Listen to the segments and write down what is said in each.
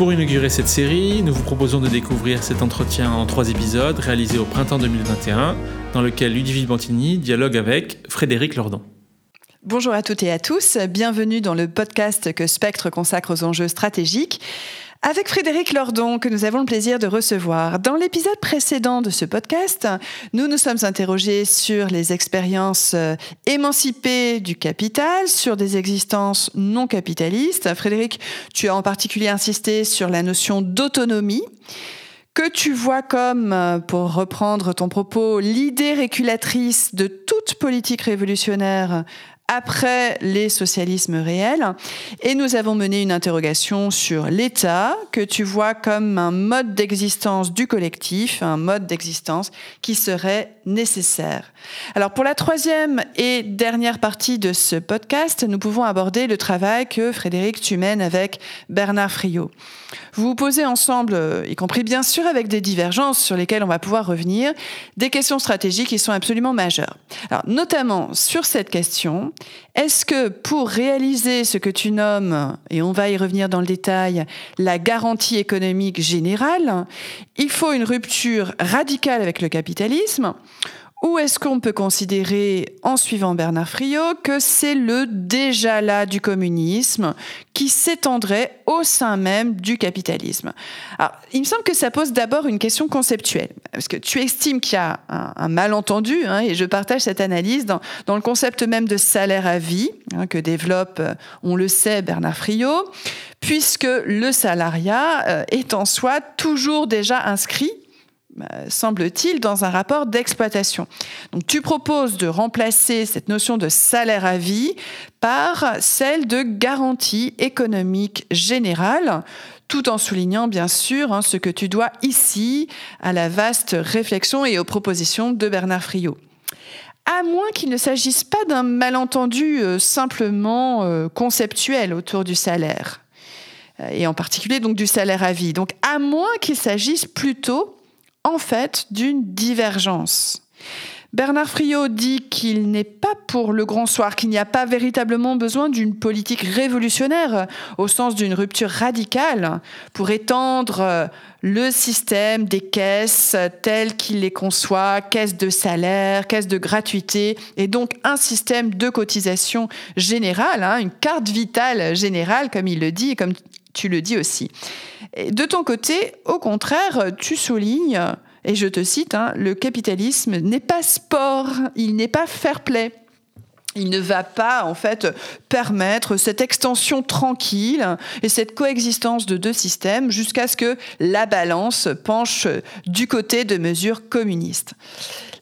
Pour inaugurer cette série, nous vous proposons de découvrir cet entretien en trois épisodes réalisé au printemps 2021, dans lequel Ludivine Bantini dialogue avec Frédéric Lordon. Bonjour à toutes et à tous, bienvenue dans le podcast que Spectre consacre aux enjeux stratégiques. Avec Frédéric Lordon, que nous avons le plaisir de recevoir. Dans l'épisode précédent de ce podcast, nous nous sommes interrogés sur les expériences euh, émancipées du capital, sur des existences non capitalistes. Frédéric, tu as en particulier insisté sur la notion d'autonomie que tu vois comme, euh, pour reprendre ton propos, l'idée régulatrice de toute politique révolutionnaire après les socialismes réels. Et nous avons mené une interrogation sur l'État, que tu vois comme un mode d'existence du collectif, un mode d'existence qui serait nécessaire. Alors pour la troisième et dernière partie de ce podcast, nous pouvons aborder le travail que Frédéric tu mènes avec Bernard Friot. Vous vous posez ensemble, y compris bien sûr avec des divergences sur lesquelles on va pouvoir revenir, des questions stratégiques qui sont absolument majeures. Alors notamment sur cette question, est-ce que pour réaliser ce que tu nommes, et on va y revenir dans le détail, la garantie économique générale, il faut une rupture radicale avec le capitalisme? Ou est-ce qu'on peut considérer, en suivant Bernard Friot, que c'est le déjà là du communisme qui s'étendrait au sein même du capitalisme? Alors, il me semble que ça pose d'abord une question conceptuelle, parce que tu estimes qu'il y a un, malentendu, hein, et je partage cette analyse dans, dans, le concept même de salaire à vie hein, que développe, on le sait, Bernard Friot, puisque le salariat euh, est en soi toujours déjà inscrit euh, semble-t-il, dans un rapport d'exploitation. Donc tu proposes de remplacer cette notion de salaire à vie par celle de garantie économique générale, tout en soulignant bien sûr hein, ce que tu dois ici à la vaste réflexion et aux propositions de Bernard Friot à moins qu'il ne s'agisse pas d'un malentendu euh, simplement euh, conceptuel autour du salaire, et en particulier donc du salaire à vie. Donc à moins qu'il s'agisse plutôt en fait d'une divergence. Bernard Friot dit qu'il n'est pas pour le grand soir, qu'il n'y a pas véritablement besoin d'une politique révolutionnaire au sens d'une rupture radicale pour étendre le système des caisses tel qu'il les conçoit, caisses de salaire, caisses de gratuité, et donc un système de cotisation générale, hein, une carte vitale générale, comme il le dit et comme tu le dis aussi. De ton côté, au contraire, tu soulignes, et je te cite, hein, le capitalisme n'est pas sport, il n'est pas fair play. Il ne va pas en fait permettre cette extension tranquille et cette coexistence de deux systèmes jusqu'à ce que la balance penche du côté de mesures communistes.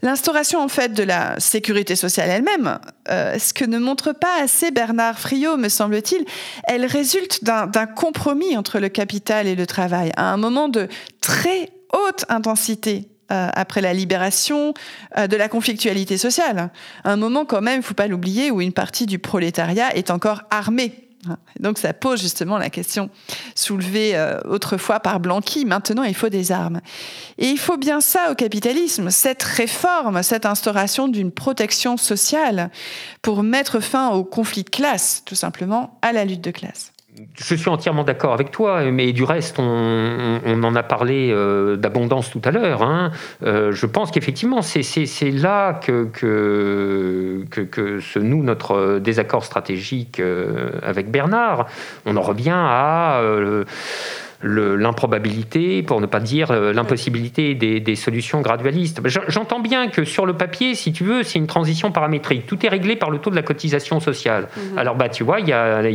L'instauration en fait de la sécurité sociale elle-même, euh, ce que ne montre pas assez Bernard Friot, me semble-t-il, elle résulte d'un compromis entre le capital et le travail, à un moment de très haute intensité euh, après la libération euh, de la conflictualité sociale. Un moment quand même, il faut pas l'oublier, où une partie du prolétariat est encore armée donc ça pose justement la question soulevée euh, autrefois par Blanqui. Maintenant, il faut des armes. Et il faut bien ça au capitalisme, cette réforme, cette instauration d'une protection sociale pour mettre fin au conflit de classe, tout simplement, à la lutte de classe je suis entièrement d'accord avec toi, mais du reste, on, en a parlé euh, d'abondance tout à l'heure. Hein. Euh, je pense qu'effectivement, c'est là que, que, que, se noue notre désaccord stratégique euh, avec Bernard. On en revient à l'improbabilité, pour ne pas dire l'impossibilité des, solutions gradualistes. J'entends bien que sur le papier, si tu veux, c'est une transition paramétrique. Tout est réglé par le taux de la cotisation sociale. Mhm. Alors, bah, tu vois, il y a, là,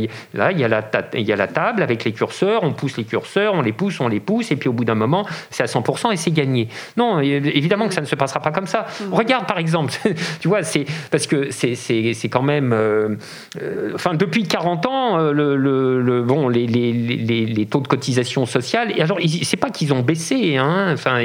il y, a la, il y a la table avec les curseurs, on pousse les curseurs, on les pousse, on les pousse, et puis au bout d'un moment, c'est à 100% et c'est gagné. Non, évidemment que ça ne se passera pas comme ça. Mhm. Regarde, par exemple, tu vois, c'est parce que c'est quand même. Euh, euh, enfin, depuis 40 ans, euh, le, bon, les, les, les, taux de cotisation sociale, et alors, c'est pas qu'ils ont baissé, hein, enfin,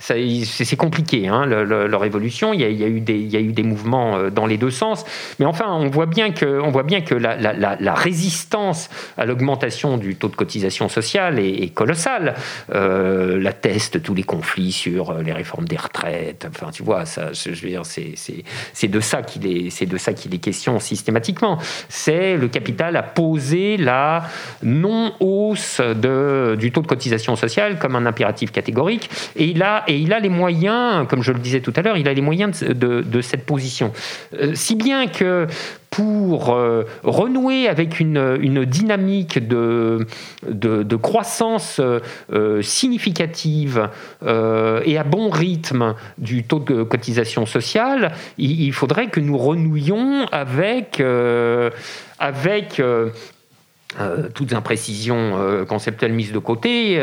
c'est compliqué, hein, leur évolution. Il y, a, eu des, mouvements dans les deux sens, mais enfin, on voit bien que, on voit bien que la, la, la résistance à l'augmentation du taux de cotisation sociale est, colossale. Euh, L'atteste tous les conflits sur les réformes des retraites. Enfin, tu vois, ça, je veux dire, c'est de ça qu'il est, c'est de ça qu'il est question systématiquement. C'est le capital a posé la non-hausse du taux de cotisation sociale comme un impératif catégorique, et il a, et il a les moyens, comme je le disais tout à l'heure, il a les moyens de, de cette position. Euh, si bien que pour euh, renouer avec une, dynamique de, de, croissance euh, significative euh, et à bon rythme du taux de cotisation sociale, il, faudrait que nous renouions avec, avec toutes imprécisions conceptuelles mises de côté,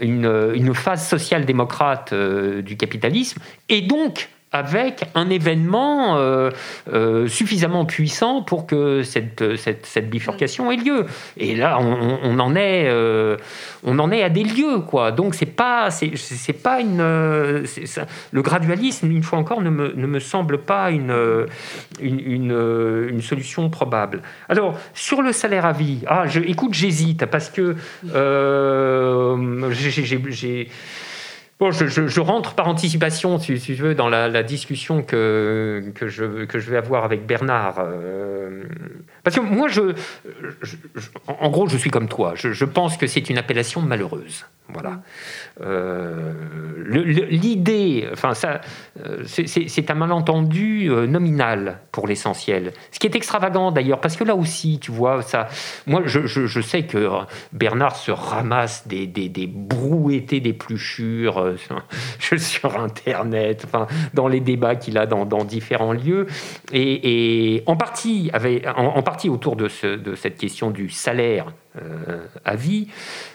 une, une phase social-démocrate du capitalisme, et donc avec un événement euh, euh, suffisamment puissant pour que cette, cette, bifurcation ait lieu. Et là, on, en est, euh, on en est à des lieux, quoi. Donc c'est pas, c'est, pas une, le gradualisme, une fois encore, ne me, ne me semble pas une, une, une, solution probable. Alors sur le salaire à vie, ah, je, écoute, j'hésite parce que j'ai Bon, je, rentre par anticipation, si, tu veux, dans la, discussion que, que, je, vais avoir avec Bernard. Euh, parce que moi, je, en gros, je suis comme toi. Je, pense que c'est une appellation malheureuse. Voilà. Euh, l'idée, enfin ça, euh, c'est un malentendu nominal pour l'essentiel. Ce qui est extravagant d'ailleurs, parce que là aussi, tu vois, ça, moi, je, sais que Bernard se ramasse des, des, des brouettés d'épluchures sur, sur, Internet, enfin, dans les débats qu'il a dans, différents lieux, et, en partie, en, partie autour de cette question du salaire euh, à vie.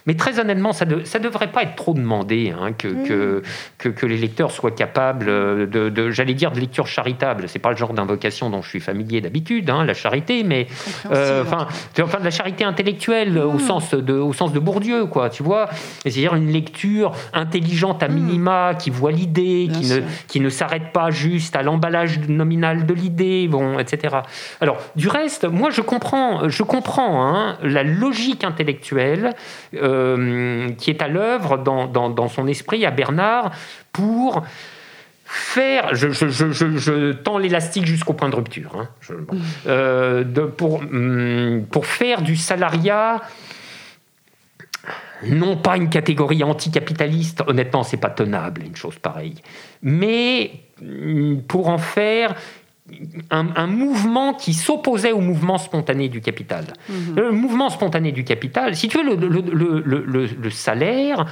Mais très honnêtement, ça ne devrait pas être trop demandé hein, que, mm. que, que, les lecteurs soient capables de, j'allais dire, de lecture charitable. C'est pas le genre d'invocation dont je suis familier d'habitude, hein, la charité, mais euh, enfin, enfin de la charité intellectuelle au mm. sens de au sens de Bourdieu, quoi. Tu vois, c'est-à-dire une lecture intelligente à mm. minima qui voit l'idée, qui ne qui ne s'arrête pas juste à l'emballage nominal de l'idée, bon, etc. Alors du reste, moi je comprends, je comprends hein, la logique intellectuelle euh, qui est à l'œuvre dans, son esprit à Bernard pour faire, je, tends l'élastique jusqu'au point de rupture, hein, euh, pour, hum, pour faire du salariat non pas une catégorie anticapitaliste, honnêtement, c'est pas tenable une chose pareille, mais hum, pour en faire un, mouvement qui s'opposait au mouvement spontané du capital. Mhm. Le mouvement spontané du capital, si tu veux, le salaire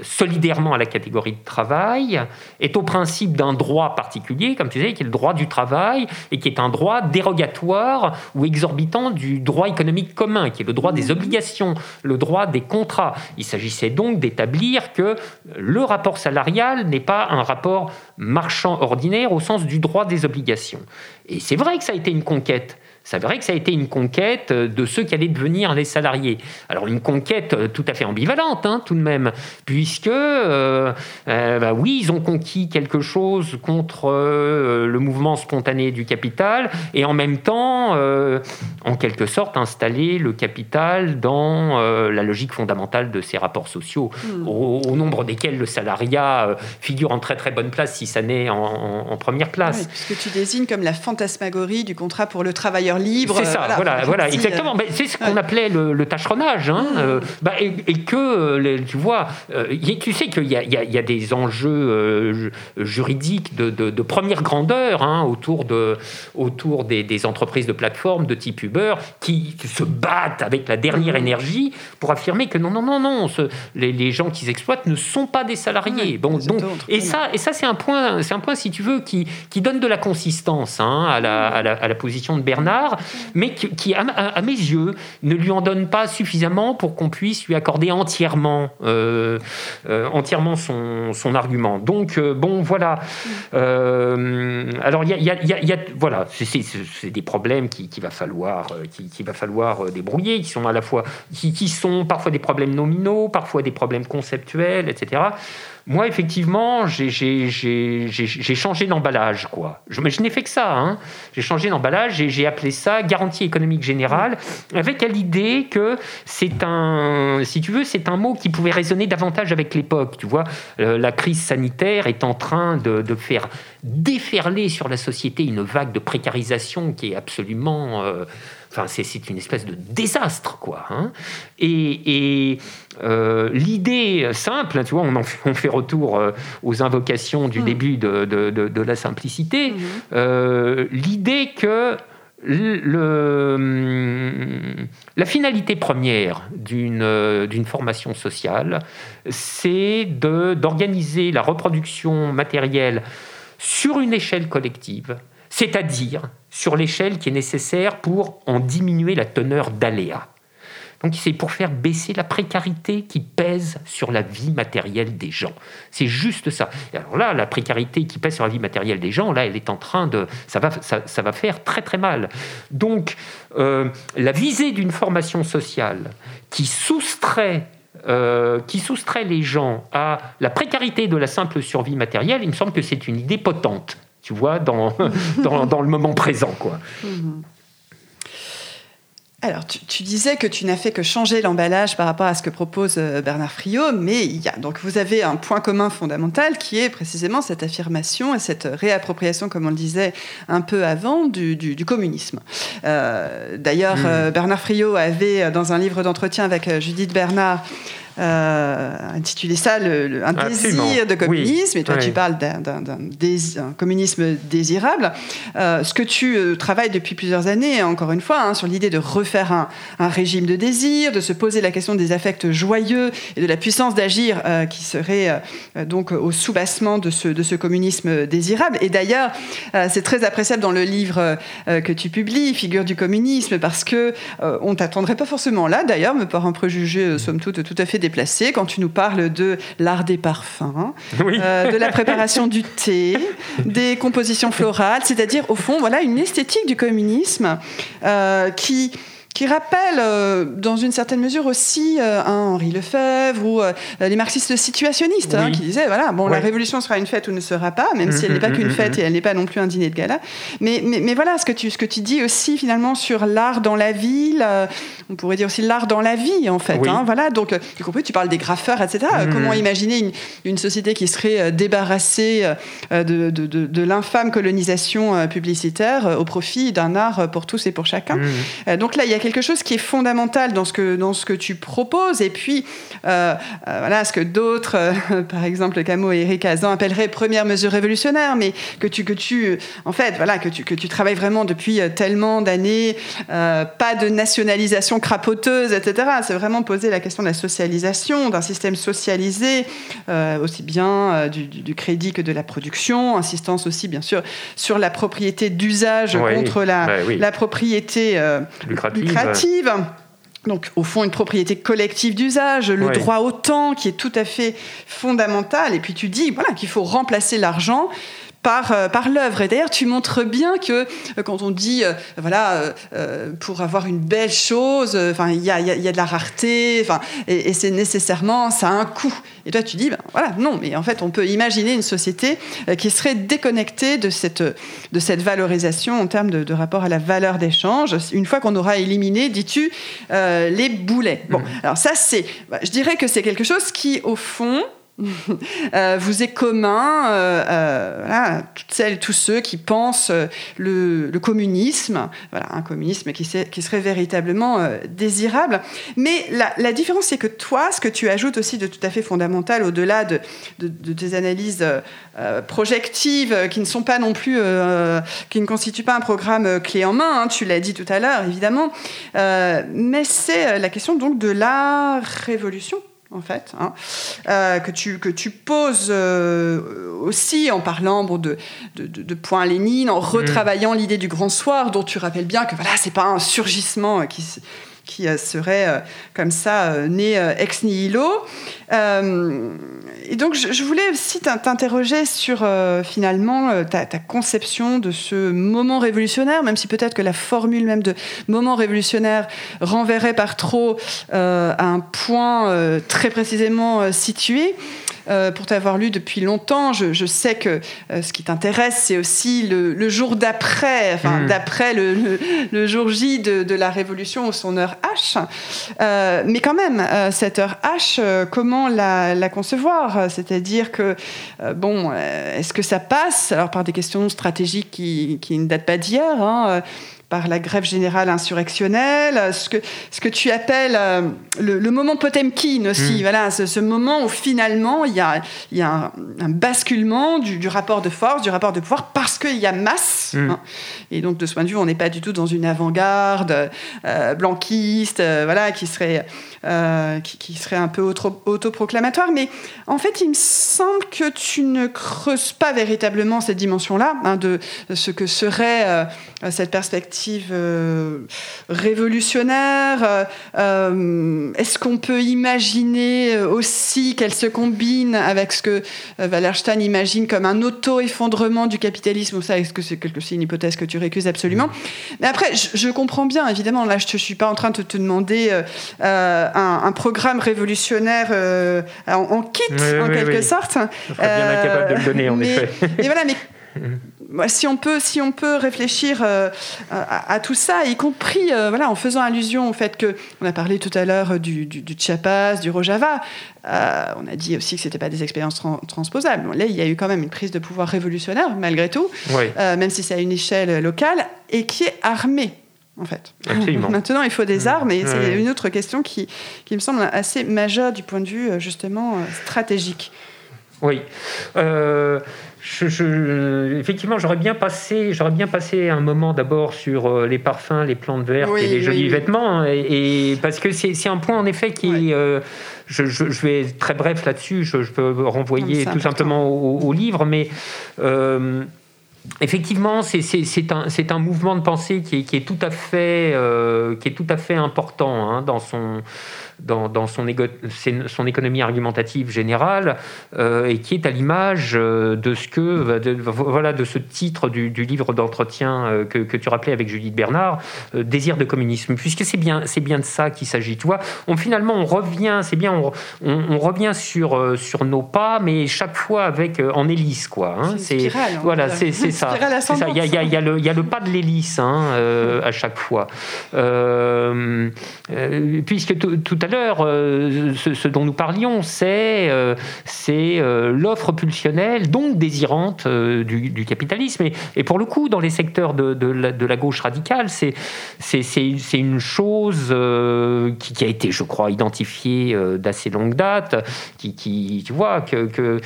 solidairement à la catégorie de travail, est au principe d'un droit particulier, comme tu disais, qui est le droit du travail, et qui est un droit dérogatoire ou exorbitant du droit économique commun, qui est le droit des obligations, le droit des contrats. Il s'agissait donc d'établir que le rapport salarial n'est pas un rapport marchand ordinaire au sens du droit des obligations. Et c'est vrai que ça a été une conquête. C'est vrai que ça a été une conquête euh, de ceux qui allaient devenir les salariés. Alors une conquête euh, tout à fait ambivalente, hein, tout de même, puisque, euh, bah oui, ils ont conquis quelque chose contre le mouvement spontané du capital, et en même temps, en quelque sorte, installé le capital dans la logique fondamentale de ces rapports sociaux, hmm. au, nombre desquels le salariat figure en très très bonne place, si ça n'est en, première place. puisque tu désignes comme la fantasmagorie du contrat pour le travailleur libre. C'est ça, voilà, voilà, exactement. c'est ce qu'on appelait le, tâcheronnage, hein, mmh. bah, et, que, tu vois, tu sais qu'il y, y, a des enjeux juridiques de, de, première grandeur hein, autour, de, autour des, des, entreprises de plateforme de type Uber qui se battent avec la dernière mmh. énergie pour affirmer que non, non, non, non, ce, les, les, gens qu'ils exploitent ne sont pas des salariés. bon, donc, et ça, et ça c'est un point, c'est un point, si tu veux, qui, qui donne de la consistance hein, à, la, à, la, à, la, position de Bernard, mais qui, à, mes yeux, ne lui en donne pas suffisamment pour qu'on puisse lui accorder entièrement, euh, euh, entièrement son, argument. Donc, euh, bon, voilà. alors, il y a, voilà, c'est des problèmes qu'il qui va falloir, qui, va falloir débrouiller, qui sont à la fois, qui sont parfois des problèmes nominaux, parfois des problèmes conceptuels, etc. Moi, effectivement, j'ai changé d'emballage, quoi. Je, je n'ai fait que ça. Hein. J'ai changé d'emballage et j'ai appelé ça garantie économique générale, avec l'idée que c'est un, si tu veux, c'est un mot qui pouvait résonner davantage avec l'époque. Tu vois, euh, la crise sanitaire est en train de, de, faire déferler sur la société une vague de précarisation qui est absolument euh, Enfin, c'est une espèce de désastre, quoi. Hein. et, euh, l'idée simple, tu vois, on, on fait retour euh, aux invocations du mmh. début de, de, la simplicité, mmh. euh, l'idée que le, la finalité première d'une formation sociale, c'est d'organiser la reproduction matérielle sur une échelle collective, c'est-à-dire sur l'échelle qui est nécessaire pour en diminuer la teneur d'aléas. Donc c'est pour faire baisser la précarité qui pèse sur la vie matérielle des gens. C'est juste ça. Alors là, la précarité qui pèse sur la vie matérielle des gens, là, elle est en train de... Ça va, ça, va faire très très mal. Donc euh, la visée d'une formation sociale qui soustrait euh, qui soustrait les gens à la précarité de la simple survie matérielle, il me semble que c'est une idée potente tu vois, dans, dans, le moment présent. Quoi. Mhm. Alors, tu, disais que tu n'as fait que changer l'emballage par rapport à ce que propose euh, Bernard Friot, mais il y a, donc vous avez un point commun fondamental qui est précisément cette affirmation et cette réappropriation, comme on le disait un peu avant, du, communisme. Euh, d'ailleurs, mhm. euh, Bernard Friot avait, dans un livre d'entretien avec Judith Bernard, euh, intitulé ça le, un désir de communisme, et toi tu parles d'un communisme désirable. Euh, ce que tu euh, travailles depuis plusieurs années, encore une fois, hein, sur l'idée de refaire un, un, régime de désir, de se poser la question des affects joyeux et de la puissance d'agir qui serait donc au soubassement de ce, de ce communisme désirable. Et d'ailleurs, c'est très appréciable dans le livre que tu publies, Figure du communisme, parce que on t'attendrait pas forcément là, d'ailleurs, me par un préjugé, somme toute, tout à fait déplacé quand tu nous parles de l'art des parfums, euh, de la préparation du thé, des compositions florales, c'est-à-dire au fond voilà une esthétique du communisme euh, qui qui rappelle euh, dans une certaine mesure aussi euh, un Henri Lefebvre ou euh, les marxistes situationnistes hein, qui disaient voilà bon la révolution sera une fête ou ne sera pas même si elle n'est pas qu'une fête et elle n'est pas non plus un dîner de gala. Mais, mais, mais, voilà ce que tu ce que tu dis aussi finalement sur l'art dans la ville on pourrait dire aussi l'art dans la vie en fait hein, voilà. Donc compris tu parles des graffeurs etc mm. comment imaginer une, une, société qui serait débarrassée de, de, de, de l'infâme colonisation publicitaire au profit d'un art pour tous et pour chacun. Donc là il y a quelque chose qui est fondamental dans ce que, dans ce que tu proposes. Et puis, euh, euh, voilà, ce que d'autres, euh, par exemple Camus et Eric Azan, appelleraient première mesure révolutionnaire, mais que tu, que tu en fait, voilà, que tu, que tu travailles vraiment depuis tellement d'années, pas de nationalisation crapoteuse, etc. C'est vraiment poser la question de la socialisation, d'un système socialisé, aussi bien du, du, crédit que de la production, insistance aussi, bien sûr, sur la propriété d'usage contre la, bah la propriété lucrative donc, au fond, une propriété collective d'usage, le droit au temps qui est tout à fait fondamental. Et puis, tu dis voilà, qu'il faut remplacer l'argent par, euh, par l'œuvre. Et d'ailleurs, tu montres bien que euh, quand on dit, euh, voilà, pour avoir une belle chose, enfin, il y a, y a, de la rareté, enfin, et, c'est nécessairement, ça a un coût. Et toi, tu dis, ben, voilà, non, mais en fait, on peut imaginer une société qui serait déconnectée de cette, de cette valorisation en termes de, rapport à la valeur d'échange, une fois qu'on aura éliminé, dis-tu, les boulets. Bon, mmh. alors ça, c'est, bah, je dirais que c'est quelque chose qui, au fond, vous est commun euh, euh, toutes celles tous ceux qui pensent le, communisme, voilà, un communisme qui, qui serait véritablement désirable. Mais la, différence, c'est que toi, ce que tu ajoutes aussi de tout à fait fondamental, au-delà de, de, tes analyses projectives, qui ne sont pas non plus, qui ne constituent pas un programme clé en main, hein, tu l'as dit tout à l'heure, évidemment, mais c'est la question donc de la révolution en fait, hein, euh, que, tu, que tu poses euh, aussi en parlant de, de, de, points Lénine, en retravaillant l'idée du grand soir, dont tu rappelles bien que voilà, c'est pas un surgissement qui, qui euh, serait euh, comme ça euh, né ex nihilo. et donc, je, voulais aussi t'interroger sur finalement ta, conception de ce moment révolutionnaire, même si peut-être que la formule même de moment révolutionnaire renverrait par trop à un point très précisément situé. Euh, pour t'avoir lu depuis longtemps. Je, sais que euh, ce qui t'intéresse, c'est aussi le, jour d'après, enfin, hmm. d'après le, jour J de, la Révolution ou son heure H. Euh, mais quand même, cette heure H, comment la, concevoir? C'est-à-dire que, bon, est-ce que ça passe? Alors par des questions stratégiques qui, qui ne datent pas d'hier hein, par la grève générale insurrectionnelle, ce que, ce que tu appelles euh, le, moment Potemkin aussi, mm. voilà, ce, moment où finalement il y a, il y a un, basculement du, rapport de force, du rapport de pouvoir, parce qu'il y a masse. Mm. Hein. Et donc de ce point de vue, on n'est pas du tout dans une avant-garde euh, blanquiste, euh, voilà, qui serait euh, qui, serait un peu autoproclamatoire. Mais en fait, il me semble que tu ne creuses pas véritablement cette dimension-là, hein, de, ce que serait euh, cette perspective euh, révolutionnaire. Est-ce qu'on peut imaginer aussi qu'elle se combine avec ce que Wallerstein imagine comme un auto-effondrement du capitalisme? Ou ça Est-ce que c'est une hypothèse que tu récuses absolument Mais après, je, comprends bien, évidemment, là, je ne suis pas en train de te demander un, programme révolutionnaire euh, en, kit, en quelque sorte. Je serais bien incapable de le donner, en mais, effet. Et voilà, mais si on peut, si on peut réfléchir euh, à, tout ça, y compris euh, voilà, en faisant allusion au fait que on a parlé tout à l'heure du, du, du, Chiapas, du Rojava, on a dit aussi que c'était pas des expériences transposables. là, il y a eu quand même une prise de pouvoir révolutionnaire malgré tout, même si c'est à une échelle locale et qui est armée en fait. Maintenant, il faut des mmh. armes, et c'est une autre question qui, qui, me semble assez majeure du point de vue euh, justement euh, stratégique. Oui. Euh, je, effectivement, j'aurais bien passé, j'aurais bien passé un moment d'abord sur les parfums, les plantes vertes et les jolis vêtements, hein, et, parce que c'est un point en effet qui, je, je, vais être très bref là-dessus. Je, peux renvoyer tout simplement au, livre, mais Effectivement, c'est un, un, mouvement de pensée qui est, qui est, tout, à fait, euh, qui est tout à fait important hein, dans son, dans, dans son, son, économie argumentative générale euh, et qui est à l'image euh, de ce que de, voilà de ce titre du, du livre d'entretien euh, que, que, tu rappelais avec Judith Bernard, désir de communisme, puisque c'est bien c'est bien de ça qu'il s'agit. Tu vois, on finalement on revient, c'est bien, on, on, revient sur sur nos pas, mais chaque fois avec en hélice quoi. Hein, c'est voilà, c'est ça. Il y a, y, a, y, a le, y a le pas de l'hélice hein, à chaque fois, puisque tout à l'heure, euh, ce, dont nous parlions, c'est euh, euh, l'offre pulsionnelle, donc désirante du, capitalisme. Et, pour le coup, dans les secteurs de, la, gauche radicale, c'est une chose qui, a été, je crois, identifiée d'assez longue date, qui, tu vois, que,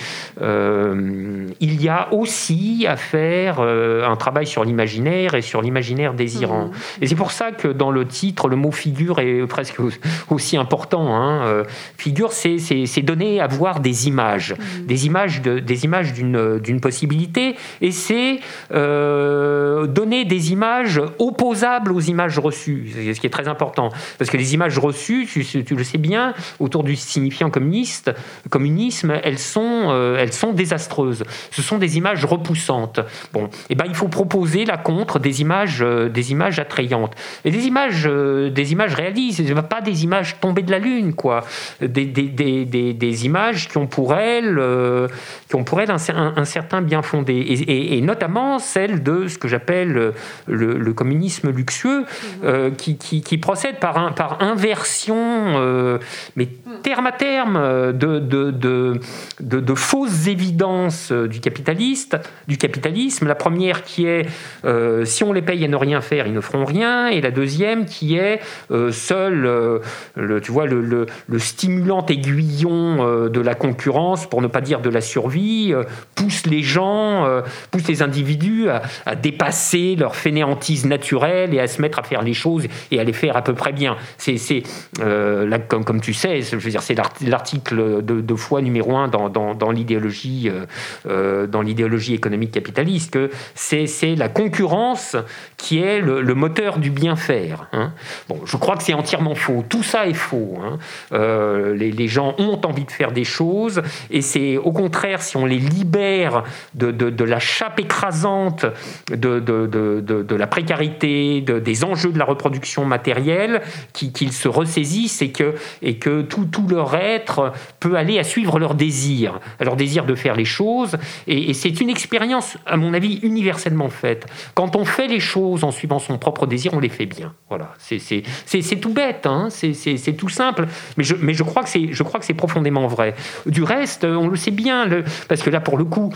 il y a aussi à faire un travail sur l'imaginaire et sur l'imaginaire désirant. Mmh. Et c'est pour ça que dans le titre, le mot figure est presque aussi important Hein, euh, figure, c'est donner à voir des images, mmh. des images de, des images d'une possibilité, et c'est euh, donner des images opposables aux images reçues, ce qui est très important, parce que les images reçues, tu, le sais bien, autour du signifiant communiste, communisme, elles sont, euh, elles sont désastreuses. Ce sont des images repoussantes. Bon, et eh ben il faut proposer la contre des images, des images attrayantes. Et des images, des images réalistes, pas des images tombées de la lune, quoi. Des, des, des, des images qui ont pour elles, qui ont pour elles un, certain bien fondé, et, notamment celle de ce que j'appelle le, communisme luxueux, mmh. qui, qui, procède par, un, par inversion, mais terme à terme euh, de, de, de, fausses évidences euh, du, capitaliste, du capitalisme. La première qui est euh, si on les paye à ne rien faire, ils ne feront rien. Et la deuxième qui est seul le, tu vois, le, le, stimulant aiguillon de la concurrence, pour ne pas dire de la survie, pousse les gens, pousse les individus à, dépasser leur fainéantise naturelle et à se mettre à faire les choses et à les faire à peu près bien. C'est, comme, comme tu sais, je dire, c'est l'article de, foi numéro un dans, dans, l'idéologie, euh, euh, dans l'idéologie économique capitaliste, que c'est la concurrence qui est le, moteur du bien faire. Hein. Bon, je crois que c'est entièrement faux. Tout ça est faux. Hein. Euh, les, gens ont envie de faire des choses, et c'est au contraire si on les libère de, la chape écrasante de, la précarité, des enjeux de la reproduction matérielle, qu'ils se ressaisissent et que, tout, leur être peut aller à suivre leur désir, leur désir de faire les choses. Et, c'est une expérience, à mon avis, universellement faite. Quand on fait les choses en suivant son propre désir, on les fait bien. Voilà, c'est tout bête, hein c'est tout simple, mais je, mais je crois que c'est profondément vrai. Du reste, on le sait bien, le, parce que là, pour le coup,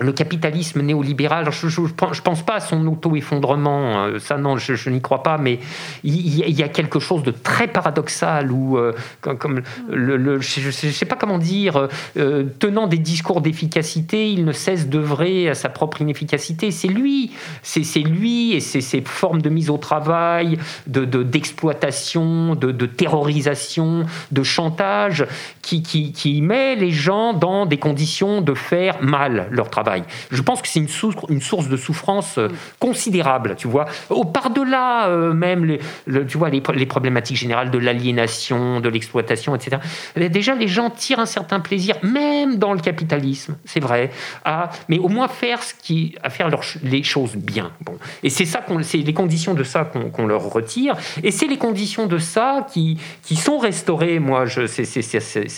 le capitalisme néolibéral, je ne pense pas à son auto-effondrement, euh, ça non, je, n'y crois pas, mais il, y a quelque chose de très paradoxal où, euh, comme, le, je ne sais pas comment dire, euh, tenant des discours d'efficacité, il ne cesse d'œuvrer à sa propre inefficacité. C'est lui, c'est lui et c'est ses formes de mise au travail, d'exploitation, de, de, terrorisation, de chantage qui met les gens dans des conditions de faire mal leur travail. Je pense que c'est une, source, de souffrance euh, considérable, tu vois. Au par-delà euh, même, les, tu vois, les, problématiques générales de l'aliénation, de l'exploitation, etc. Eh déjà, les gens tirent un certain plaisir, même dans le capitalisme, c'est vrai, à, mais au moins faire ce qui, à faire les choses bien. Bon. Et c'est ça qu'on, c'est les conditions de ça qu'on, leur retire, et c'est les conditions de ça qui, qui sont restaurées. Moi, c'est,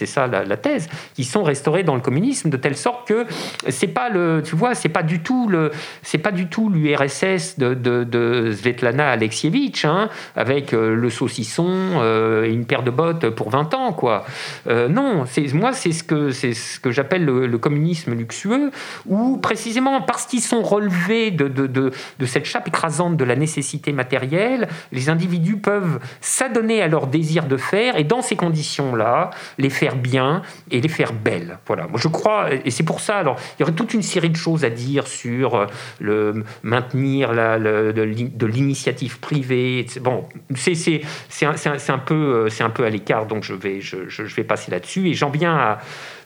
ça la, la, thèse, qui sont restaurées dans le communisme de telle sorte que c'est pas le tu vois, c'est pas du tout le, c'est pas du tout l'URSS de, de, Svetlana Alexievitch, hein, avec euh, le saucisson euh, et une paire de bottes pour 20 ans, quoi. Euh, non, c'est moi, c'est ce que c'est ce que j'appelle le, communisme luxueux, où précisément parce qu'ils sont relevés de, de, de, cette chape écrasante de la nécessité matérielle, les individus peuvent s'adonner à leur désir de faire et dans ces conditions-là, les faire bien et les faire belles. Voilà. Moi, je crois, et c'est pour ça. Alors, il y aurait toute une série de choses à dire sur euh, le maintenir la, de l'initiative privée. Bon, c'est un, un, peu, euh, un peu à l'écart, donc je vais, je, vais passer là-dessus. Et j'en viens à,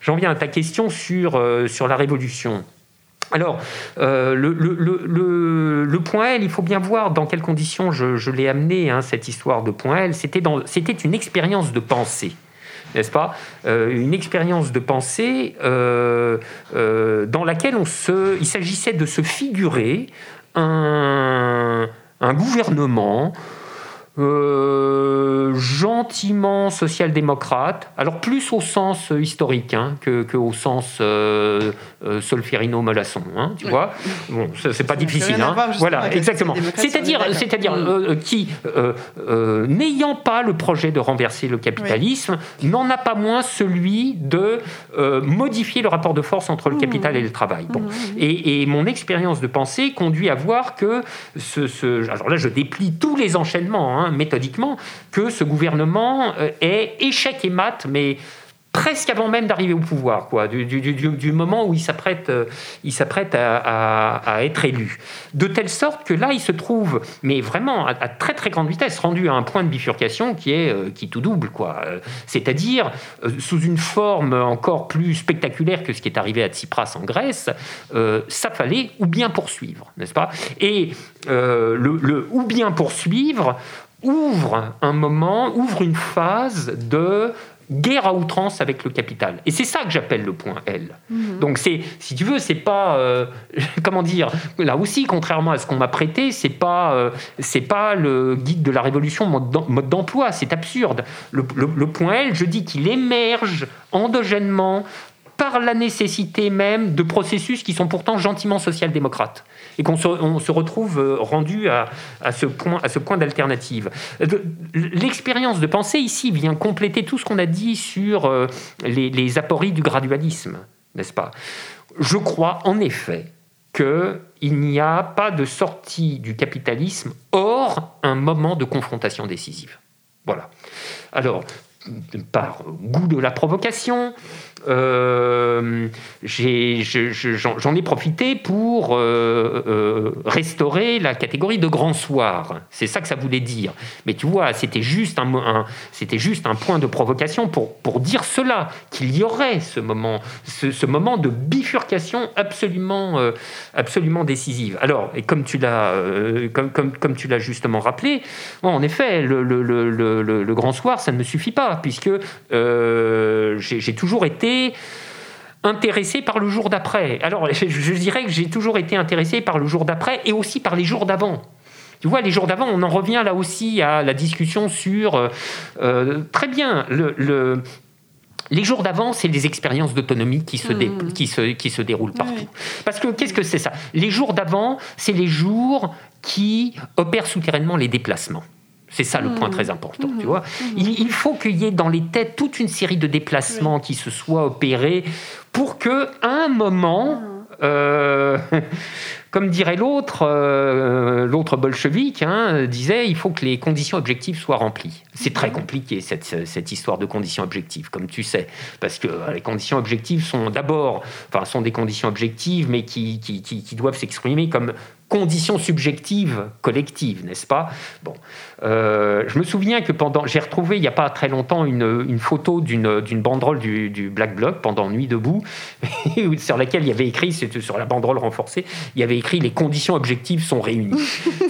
viens à ta question sur, euh, sur la révolution. Alors, le, le, le, le, point L, il faut bien voir dans quelles conditions je, je l'ai amené, hein, cette histoire de point L. C'était une expérience de pensée n'est-ce pas euh, Une expérience de pensée euh, euh, dans laquelle on se, il s'agissait de se figurer un, un gouvernement euh, gentiment social-démocrate, alors plus au sens euh, historique hein, que, que, au sens euh, euh Solferino-Molasson, hein, tu vois. Bon, c'est pas difficile. Hein. Voilà, exactement. C'est-à-dire, c'est-à-dire mm. qui, n'ayant pas le projet de renverser le capitalisme, n'en a pas moins celui de modifier le rapport de force entre le capital et le travail. Bon. Mm. Et, et, mon expérience de pensée conduit à voir que ce, ce, alors là, je déplie tous les enchaînements. Hein, méthodiquement que ce gouvernement euh, est échec et mat, mais presque avant même d'arriver au pouvoir, quoi, du, moment où il s'apprête, euh, il s'apprête à, être élu. De telle sorte que là, il se trouve, mais vraiment à, très très grande vitesse, rendu à un point de bifurcation qui est euh, qui tout double, quoi. C'est-à-dire sous une forme encore plus spectaculaire que ce qui est arrivé à Tsipras en Grèce, ça fallait ou bien poursuivre, n'est-ce pas? Et le ou bien poursuivre ouvre un moment, ouvre une phase de guerre à outrance avec le capital. Et c'est ça que j'appelle le point L. Mhm. Donc c'est, si tu veux, c'est pas, euh, comment dire, là aussi, contrairement à ce qu'on m'a prêté, c'est pas, euh, c'est pas le guide de la révolution mode d'emploi, c'est absurde. Le, le point L, je dis qu'il émerge endogènement par la nécessité même de processus qui sont pourtant gentiment social-démocrates et qu'on se, retrouve euh, rendu à, ce point, point d'alternative. L'expérience de pensée ici vient compléter tout ce qu'on a dit sur euh, les, les apories du gradualisme, n'est-ce pas? Je crois en effet qu'il n'y a pas de sortie du capitalisme hors un moment de confrontation décisive. Voilà. Alors, par goût de la provocation, euh, j'en ai, profité pour euh, euh, restaurer la catégorie de grand soir. C'est ça que ça voulait dire. Mais tu vois, c'était juste un, juste un point de provocation pour, pour dire cela, qu'il y aurait ce moment, ce, moment de bifurcation absolument, absolument décisive. Alors, et comme tu l'as, comme, comme, comme, justement rappelé, bon, en effet, le, le, le, le, grand soir, ça ne me suffit pas, puisque j'ai toujours été intéressé par le jour d'après. Alors, je, dirais que j'ai toujours été intéressé par le jour d'après et aussi par les jours d'avant. Tu vois, les jours d'avant, on en revient là aussi à la discussion sur... Euh, euh, très bien, le, les jours d'avant, c'est des expériences d'autonomie qui, mmh. qui, se, qui se déroulent partout. Parce que qu'est-ce que c'est ça? Les jours d'avant, c'est les jours qui opèrent souterrainement les déplacements. C'est ça le point mmh. très important, tu mmh. vois. Mmh. Il, faut qu'il y ait dans les têtes toute une série de déplacements qui se soient opérés pour que, à un moment, euh, comme dirait l'autre, euh, l'autre bolchevique hein, disait, il faut que les conditions objectives soient remplies. C'est très compliqué cette, cette, histoire de conditions objectives, comme tu sais, parce que euh, les conditions objectives sont d'abord, enfin, sont des conditions objectives, mais qui, qui, qui doivent s'exprimer comme conditions subjectives collectives, n'est-ce pas? Bon, euh, je me souviens que pendant, j'ai retrouvé il n'y a pas très longtemps une, une photo d'une, d'une banderole du, du, Black Bloc pendant Nuit debout, sur laquelle il y avait écrit, c'était sur la banderole renforcée, il y avait les conditions objectives sont réunies.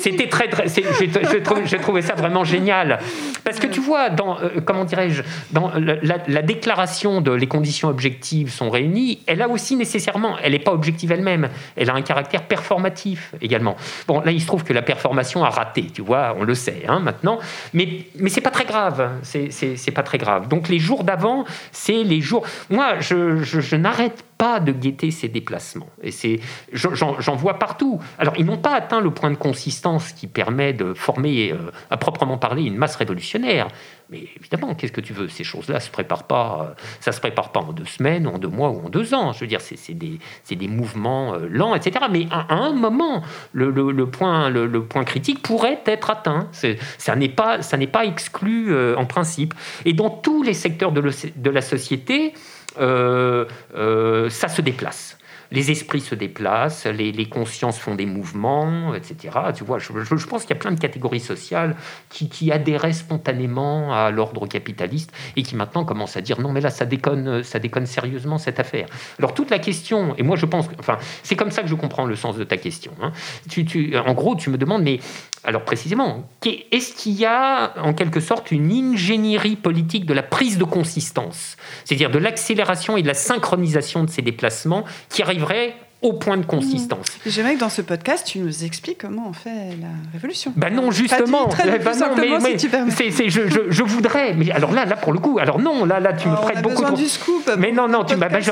C'était très, j'ai, trouvé, ça vraiment génial parce que tu vois, dans euh, comment dirais-je, dans la, la, déclaration de les conditions objectives sont réunies, elle a aussi nécessairement, elle n'est pas objective elle-même, elle a un caractère performatif également. Bon, là, il se trouve que la performation a raté, tu vois, on le sait hein, maintenant, mais, mais c'est pas très grave, c'est pas très grave. Donc les jours d'avant, c'est les jours. Moi, je, je, n'arrête pas de guetter ces déplacements. Et c'est, j'en vois partout. Alors, ils n'ont pas atteint le point de consistance qui permet de former, euh, à proprement parler, une masse révolutionnaire. Mais évidemment, qu'est-ce que tu veux? Ces choses-là se préparent pas. Euh, ça se prépare pas en deux semaines, en deux mois ou en deux ans. Je veux dire, c'est des, mouvements euh, lents, etc. Mais à, un moment, le, point, critique pourrait être atteint. Ça n'est pas, exclu en principe. Et dans tous les secteurs de la société, ça se déplace les esprits se déplacent, les, consciences font des mouvements, etc. Tu vois, je, pense qu'il y a plein de catégories sociales qui, adhéraient spontanément à l'ordre capitaliste et qui maintenant commencent à dire non, mais là, ça déconne, ça déconne sérieusement cette affaire. Alors toute la question, et moi je pense, enfin, c'est comme ça que je comprends le sens de ta question. Hein. Tu, en gros, tu me demandes, mais alors précisément, est-ce qu'il y a en quelque sorte une ingénierie politique de la prise de consistance, c'est-à-dire de l'accélération et de la synchronisation de ces déplacements qui arriverait au point de consistance. Mmh. J'aimerais que dans ce podcast, tu nous expliques comment on fait la révolution. Ben non, justement. Bah non, mais, je, voudrais, mais alors là, là pour le coup, alors non, là, là, tu me prêtes beaucoup. du scoop. Mais non, non, tu, bah, bah, je,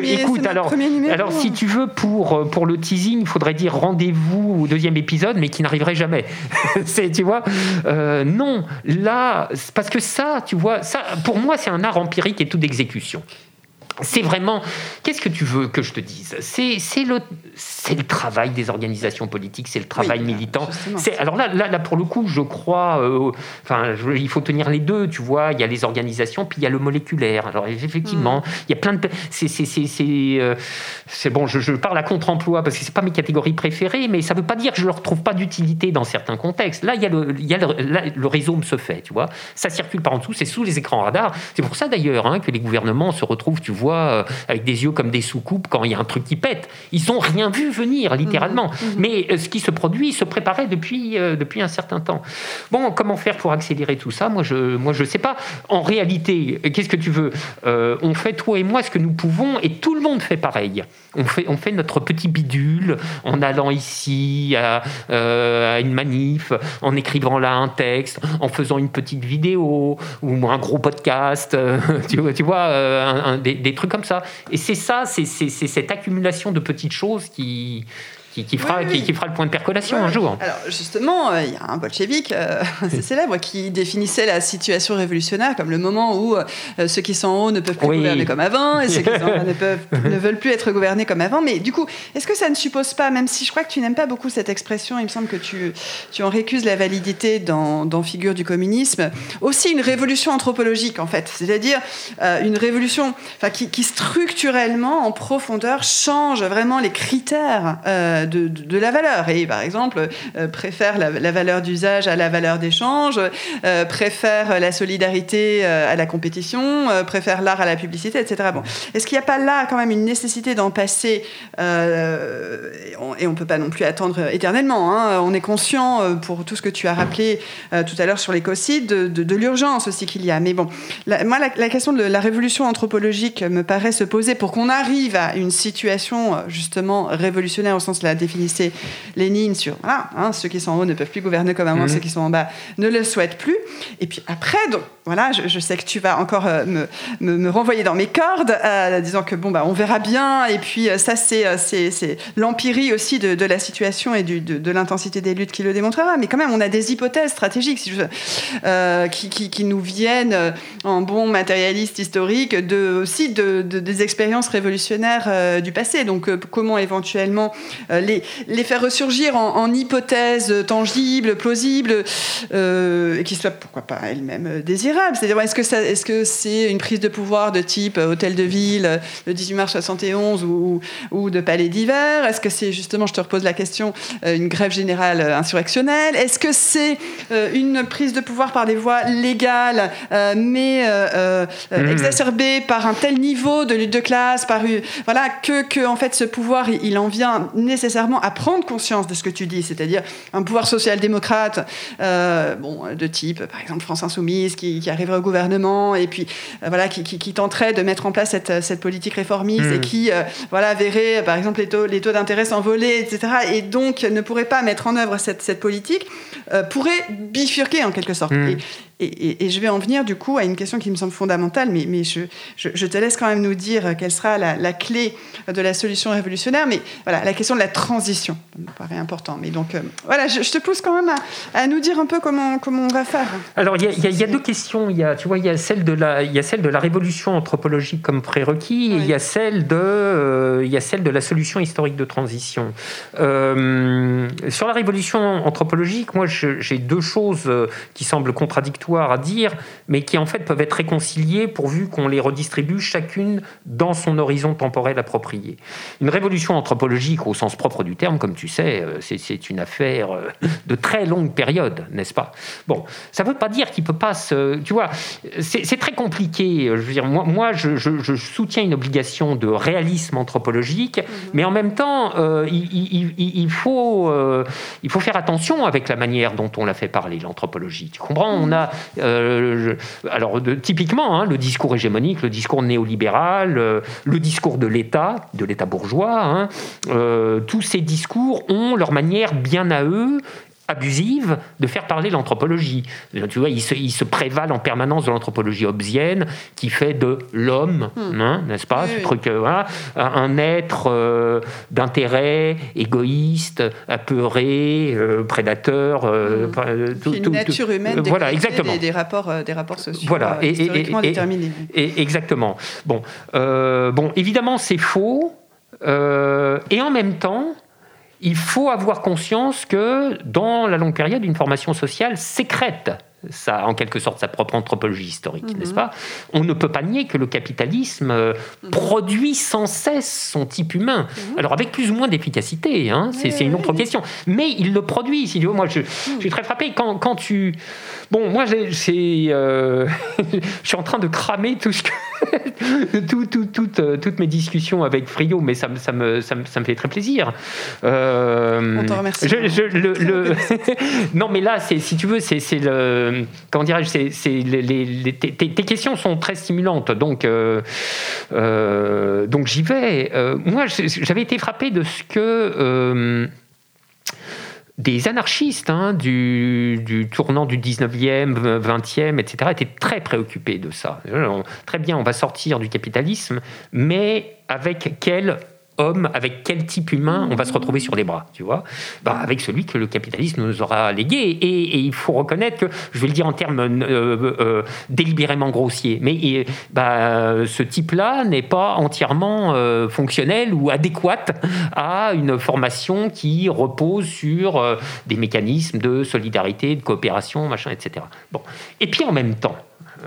écoute, alors, alors si tu veux pour euh, pour le teasing, il faudrait dire rendez-vous au deuxième épisode, mais qui n'arriverait jamais. c'est, tu vois, euh, non, là, parce que ça, tu vois, ça, pour moi, c'est un art empirique et tout d'exécution c'est vraiment. Qu'est-ce que tu veux que je te dise? C'est le, le travail des organisations politiques, c'est le travail militant. Alors là, là, là, pour le coup, je crois. Euh, enfin, il faut tenir les deux, tu vois. Il y a les organisations, puis il y a le moléculaire. Alors effectivement, hmm. il y a plein de. C'est euh, bon, je, parle à contre-emploi parce que c'est pas mes catégories préférées, mais ça veut pas dire que je leur trouve pas d'utilité dans certains contextes. Là, il y a le, il y a le, le réseau se fait, tu vois. Ça circule par en dessous, c'est sous les écrans radars. C'est pour ça d'ailleurs hein, que les gouvernements se retrouvent, tu vois euh, avec des yeux comme des soucoupes quand il y a un truc qui pète. Ils n'ont rien vu venir, littéralement. Mhm. Mhm. Mais euh, ce qui se produit se préparait depuis, euh, depuis un certain temps. Bon, comment faire pour accélérer tout ça? Moi, je ne moi, je sais pas. En réalité, qu'est-ce que tu veux? On fait, toi et moi, ce que nous pouvons, et tout le monde fait pareil. On fait, on fait notre petit bidule en allant ici à, à une manif, en écrivant là un texte, en faisant une petite vidéo ou un gros podcast, tu vois, tu vois des, trucs comme ça. Et c'est ça, c'est cette accumulation de petites choses qui, qui, fera, Qui, fera le point de percolation un jour. Alors justement, euh, il y a un bolchevique euh, assez célèbre qui définissait la situation révolutionnaire comme le moment où euh, ceux qui sont en haut ne peuvent plus gouverner comme avant et ceux qui sont en bas ne, peuvent, ne veulent plus être gouvernés comme avant. Mais du coup, est-ce que ça ne suppose pas, même si je crois que tu n'aimes pas beaucoup cette expression, il me semble que tu, tu en récuses la validité dans, dans Figure du communisme, aussi une révolution anthropologique en fait, c'est-à-dire une révolution qui, qui, structurellement, en profondeur, change vraiment les critères de, la valeur. Et par exemple, euh, préfère la, valeur d'usage à la valeur d'échange, euh, préfère la solidarité euh, à la compétition, préfère l'art à la publicité, etc. Bon. Est-ce qu'il n'y a pas là quand même une nécessité d'en passer Et on ne peut pas non plus attendre éternellement. Hein. On est conscient, pour tout ce que tu as rappelé tout à l'heure sur l'écocide, de, l'urgence aussi qu'il y a. Mais bon, moi, la, question de la révolution anthropologique me paraît se poser pour qu'on arrive à une situation justement révolutionnaire au sens de définissait Lénine sur voilà, hein, ceux qui sont en haut ne peuvent plus gouverner comme avant, mhm. ceux qui sont en bas ne le souhaitent plus. Et puis après, donc, voilà, je, sais que tu vas encore euh, me, me, renvoyer dans mes cordes, euh, disant que bon, bah, on verra bien. Et puis euh, ça, c'est, c'est, l'empirie aussi de, de, la situation et du, de, l'intensité des luttes qui le démontrera. Mais quand même, on a des hypothèses stratégiques si je, qui, qui, qui, nous viennent en bon matérialiste historique de, aussi de, des expériences révolutionnaires du passé. Donc comment éventuellement les, les faire ressurgir en, hypothèses tangibles, plausibles, et qui soient pourquoi pas elles-mêmes désirées c'est-à-dire, est-ce que, est-ce que c'est une prise de pouvoir de type euh, hôtel de ville, euh, le 18 mars 71 ou, ou de palais d'hiver? Est-ce que c'est justement, je te repose la question, euh, une grève générale insurrectionnelle? Est-ce que c'est une prise de pouvoir par des voies légales, mais mmh. exacerbée par un tel niveau de lutte de classe, par voilà, que, que en fait ce pouvoir, il en vient nécessairement à prendre conscience de ce que tu dis, c'est-à-dire un pouvoir social-démocrate, bon, de type, par exemple, France Insoumise, qui, qui arriverait au gouvernement et puis euh, voilà qui, qui, tenterait de mettre en place cette, cette politique réformiste et hmm. qui euh, voilà verrait par exemple les taux, les taux d'intérêt s'envoler etc et donc ne pourrait pas mettre en œuvre cette, cette politique euh, pourrait bifurquer en quelque sorte hmm. Et, je vais en venir du coup à une question qui me semble fondamentale, mais, mais je, je, te laisse quand même nous dire quelle sera la, clé de la solution révolutionnaire. Mais voilà, la question de la transition me paraît important. Mais donc euh, voilà, je, te pousse quand même à, nous dire un peu comment, comment on va faire. Alors il y, a deux questions. Il y a, tu vois, il y a celle de la, il y a celle de la révolution anthropologique comme prérequis, et il y a celle de, euh, il y a celle de la solution historique de transition. Euh, sur la révolution anthropologique, moi j'ai deux choses qui semblent contradictoires à dire, mais qui en fait peuvent être réconciliées pourvu qu'on les redistribue chacune dans son horizon temporel approprié. Une révolution anthropologique au sens propre du terme, comme tu sais, euh, c'est une affaire euh, de très longue période, n'est-ce pas? Bon, ça ne veut pas dire qu'il peut pas se... Tu vois, c'est très compliqué. Je veux dire, moi, moi je, soutiens une obligation de réalisme anthropologique, mhm. mais en même temps, euh, il, faut, il faut faire attention avec la manière dont on l'a fait parler, l'anthropologie. Tu comprends? On a euh, alors, typiquement, hein, le discours hégémonique, le discours néolibéral, euh, le discours de l'État, de l'État bourgeois, hein, euh, tous ces discours ont leur manière bien à eux abusive de faire parler l'anthropologie. Tu vois, ils se, ils se, prévalent en permanence de l'anthropologie hobbesienne qui fait de l'homme, hmm. hein, n'est-ce pas, ce truc, euh, voilà, un être euh, d'intérêt, égoïste, apeuré, euh, prédateur, hmm. une nature humaine, voilà, exactement, des, des, rapports, des rapports sociaux, voilà, et, historiquement et, déterminés. exactement. Bon, bon, évidemment, c'est faux, et en même temps il faut avoir conscience que dans la longue période, une formation sociale sécrète ça, en quelque sorte sa propre anthropologie historique, n'est-ce mhm. pas? On ne peut pas nier que le capitalisme euh, mhm. produit sans cesse son type humain. Mhm. Alors avec plus ou moins d'efficacité, hein, c'est une autre question. Mais il le produit. Si tu veux, moi, je, suis très frappé quand, quand tu. Bon, moi, euh, je suis en train de cramer tout ce que tout, tout, toutes mes discussions avec Frio, mais ça, ça, me, ça, me, ça me fait très plaisir. On te remercie. le, non, mais là, si tu veux, c'est le. Comment dirais-je tes, questions sont très stimulantes, donc, donc j'y vais. moi, j'avais été frappé de ce que des anarchistes hein, du, tournant du 19e, 20e, etc., étaient très préoccupés de ça. Très bien, on va sortir du capitalisme, mais avec quel homme, avec quel type humain on va se retrouver sur les bras, tu vois? Bah, Avec celui que le capitalisme nous aura légué. Et, il faut reconnaître que, je vais le dire en termes euh, euh, délibérément grossiers, mais bah, ce type-là n'est pas entièrement euh, fonctionnel ou adéquat à une formation qui repose sur des mécanismes de solidarité, de coopération, machin, etc. Bon. Et puis en même temps,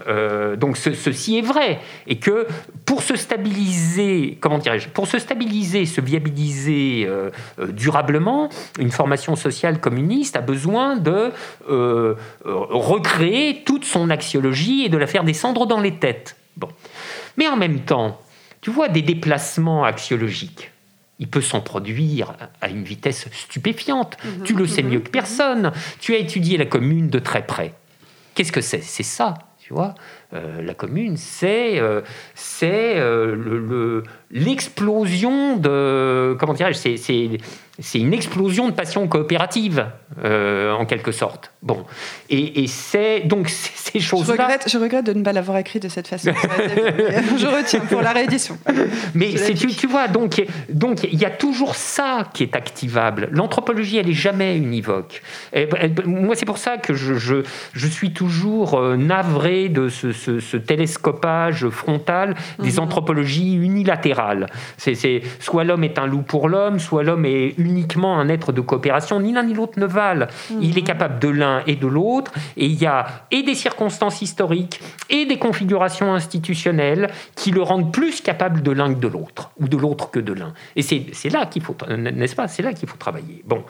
euh, donc ceci est vrai et que pour se stabiliser, comment dirais-je, pour se stabiliser, se viabiliser euh, euh, durablement, une formation sociale communiste a besoin de recréer toute son axiologie et de la faire descendre dans les têtes. Bon, mais en même temps, tu vois des déplacements axiologiques. Il peut s'en produire à une vitesse stupéfiante. Mhm. tu le sais mieux que personne. Tu as étudié la commune de très près. Qu'est-ce que c'est? C'est ça tu vois, euh, la commune, c'est euh, euh, l'explosion de comment dirais-je, c'est c'est une explosion de passion coopérative, euh, en quelque sorte. Bon, et, c'est donc ces choses-là. Je regrette, je regrette de ne pas l'avoir écrit de cette façon. je retiens pour la réédition. Mais tu, tu, vois, donc donc il y a toujours ça qui est activable. L'anthropologie, elle est jamais univoque. Et, moi, c'est pour ça que je, je, je, suis toujours euh, navré de ce, ce, télescopage frontal des mhm. anthropologies unilatérales. C'est soit l'homme est un loup pour l'homme, soit l'homme est uniquement un être de coopération, ni l'un ni l'autre ne valent. Il est capable de l'un et de l'autre, et il y a et des circonstances historiques et des configurations institutionnelles qui le rendent plus capable de l'un que de l'autre, ou de l'autre que de l'un. Et c'est là qu'il faut, n'est-ce pas? C'est là qu'il faut travailler. Bon,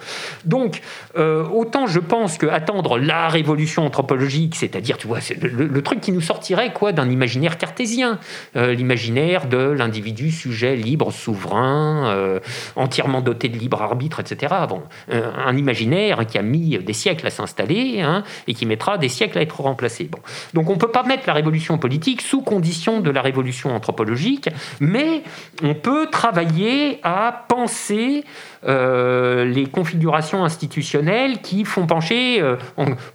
donc euh, autant je pense que attendre la révolution anthropologique, c'est-à-dire, tu vois, c'est le, truc qui nous sortirait quoi d'un imaginaire cartésien, euh, l'imaginaire de l'individu sujet libre, souverain, euh, entièrement doté de libre arbitre, etc. Bon, un imaginaire qui a mis des siècles à s'installer hein, et qui mettra des siècles à être remplacé. Bon. Donc on ne peut pas mettre la révolution politique sous condition de la révolution anthropologique, mais on peut travailler à penser euh, les configurations institutionnelles qui font pencher, euh,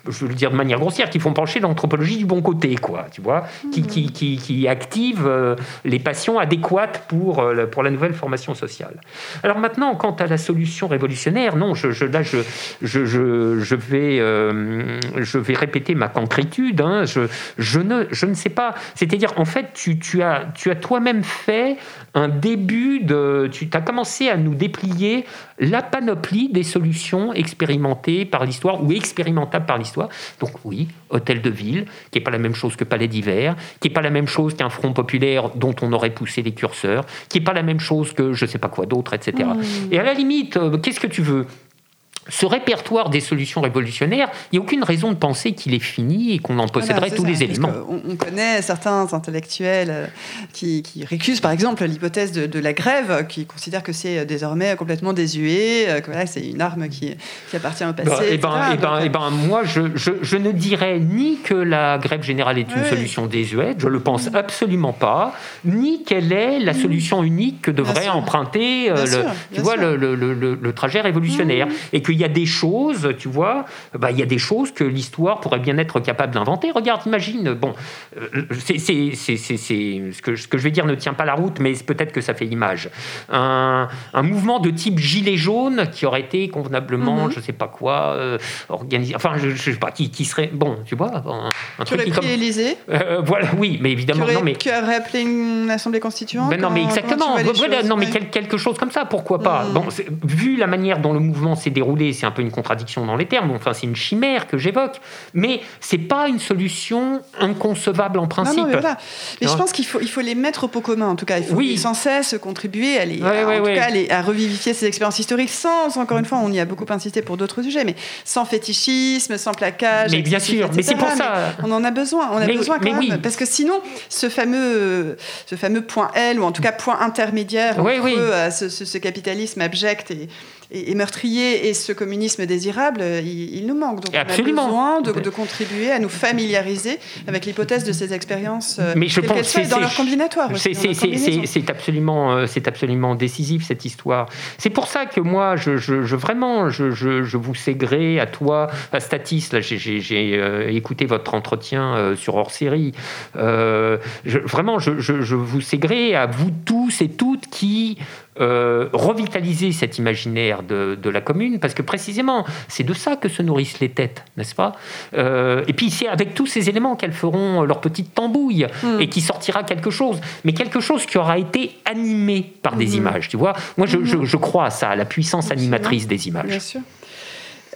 je veux le dire de manière grossière, qui font pencher l'anthropologie du bon côté, quoi, tu vois, qui, qui, qui, qui activent euh, les passions adéquates pour, pour la nouvelle formation sociale. Alors maintenant, quant à la solution révolutionnaire, non, je, je là, je, je, je, vais, je vais répéter ma concrétude, hein, je, je, ne, je ne sais pas, c'est-à-dire, en fait, tu, tu as, tu as toi-même fait un début de... Tu as commencé à nous déplier la panoplie des solutions expérimentées par l'histoire ou expérimentables par l'histoire. Donc oui, hôtel de ville, qui n'est pas la même chose que palais d'hiver, qui n'est pas la même chose qu'un front populaire dont on aurait poussé les curseurs, qui n'est pas la même chose que je ne sais pas quoi d'autre, etc. Mmh. Et à la limite, euh, qu'est-ce que tu veux? Ce répertoire des solutions révolutionnaires, il n'y a aucune raison de penser qu'il est fini et qu'on en posséderait tous les éléments. On, connaît certains intellectuels euh, qui, récusent par exemple l'hypothèse de, la grève, qui considèrent que c'est euh, désormais complètement désuet, euh, que voilà, c'est une arme qui, appartient au passé. Bah, et, ben, et, ben, et ben, moi, je, je, ne dirais ni que la grève générale est une solution désuète, je ne le pense absolument pas, ni quelle est la mm. solution unique que devrait emprunter le, tu vois, le, le, le, trajet révolutionnaire. Mm. Et que il y a des choses, tu vois, bah, il y a des choses que l'histoire pourrait bien être capable d'inventer. Regarde, imagine, bon, euh, c'est, ce, que, ce que je vais dire ne tient pas la route, mais peut-être que ça fait image. Un, mouvement de type gilet jaune qui aurait été convenablement, mhm. je sais pas quoi, euh, organisé, enfin, je, ne sais pas, qui, qui, serait, bon, tu vois, un, un truc qui comme, euh, voilà, oui, mais évidemment, qui non, mais qui aurait appelé une assemblée constituante. Ben non, mais exactement, voilà, non, mais quelque chose comme ça, pourquoi pas? Mhm. Bon, vu la manière dont le mouvement s'est déroulé voulez, c'est un peu une contradiction dans les termes, enfin c'est une chimère que j'évoque, mais c'est pas une solution inconcevable en principe. Non, mais, voilà. mais je pense qu'il faut, il faut les mettre au pot commun, en tout cas. Il faut oui. sans cesse contribuer à, les, en tout cas, à, revivifier ces expériences historiques sans, encore une fois, on y a beaucoup insisté pour d'autres sujets, mais sans fétichisme, sans plaquage. Mais bien sûr, mais c'est pour ça. on en a besoin, on a besoin quand même, parce que sinon, ce fameux, ce fameux point L, ou en tout cas point intermédiaire entre euh, ce, ce, capitalisme abject et, et, meurtrier et ce communisme désirable, euh, il, nous manque. Donc Absolument. on a besoin de, contribuer à nous familiariser avec l'hypothèse de ces expériences, euh, Mais je pense c'est dans leur combinatoire. C'est absolument, euh, c'est absolument décisif cette histoire. C'est pour ça que moi, je, je, vraiment, je, je, vous sais gré à toi, à Statis. Là, j'ai écouté votre entretien sur hors série. vraiment, je, vous sais gré à vous tous et toutes qui euh, revitaliser cet imaginaire de, la commune, parce que précisément, c'est de ça que se nourrissent les têtes, n'est-ce pas? Euh, Et puis c'est avec tous ces éléments qu'elles feront leur petite tambouille hmm. et qui sortira quelque chose, mais quelque chose qui aura été animé par des hmm. images, tu vois? Moi, je, je, crois à ça, à la puissance animatrice des images. Bien sûr.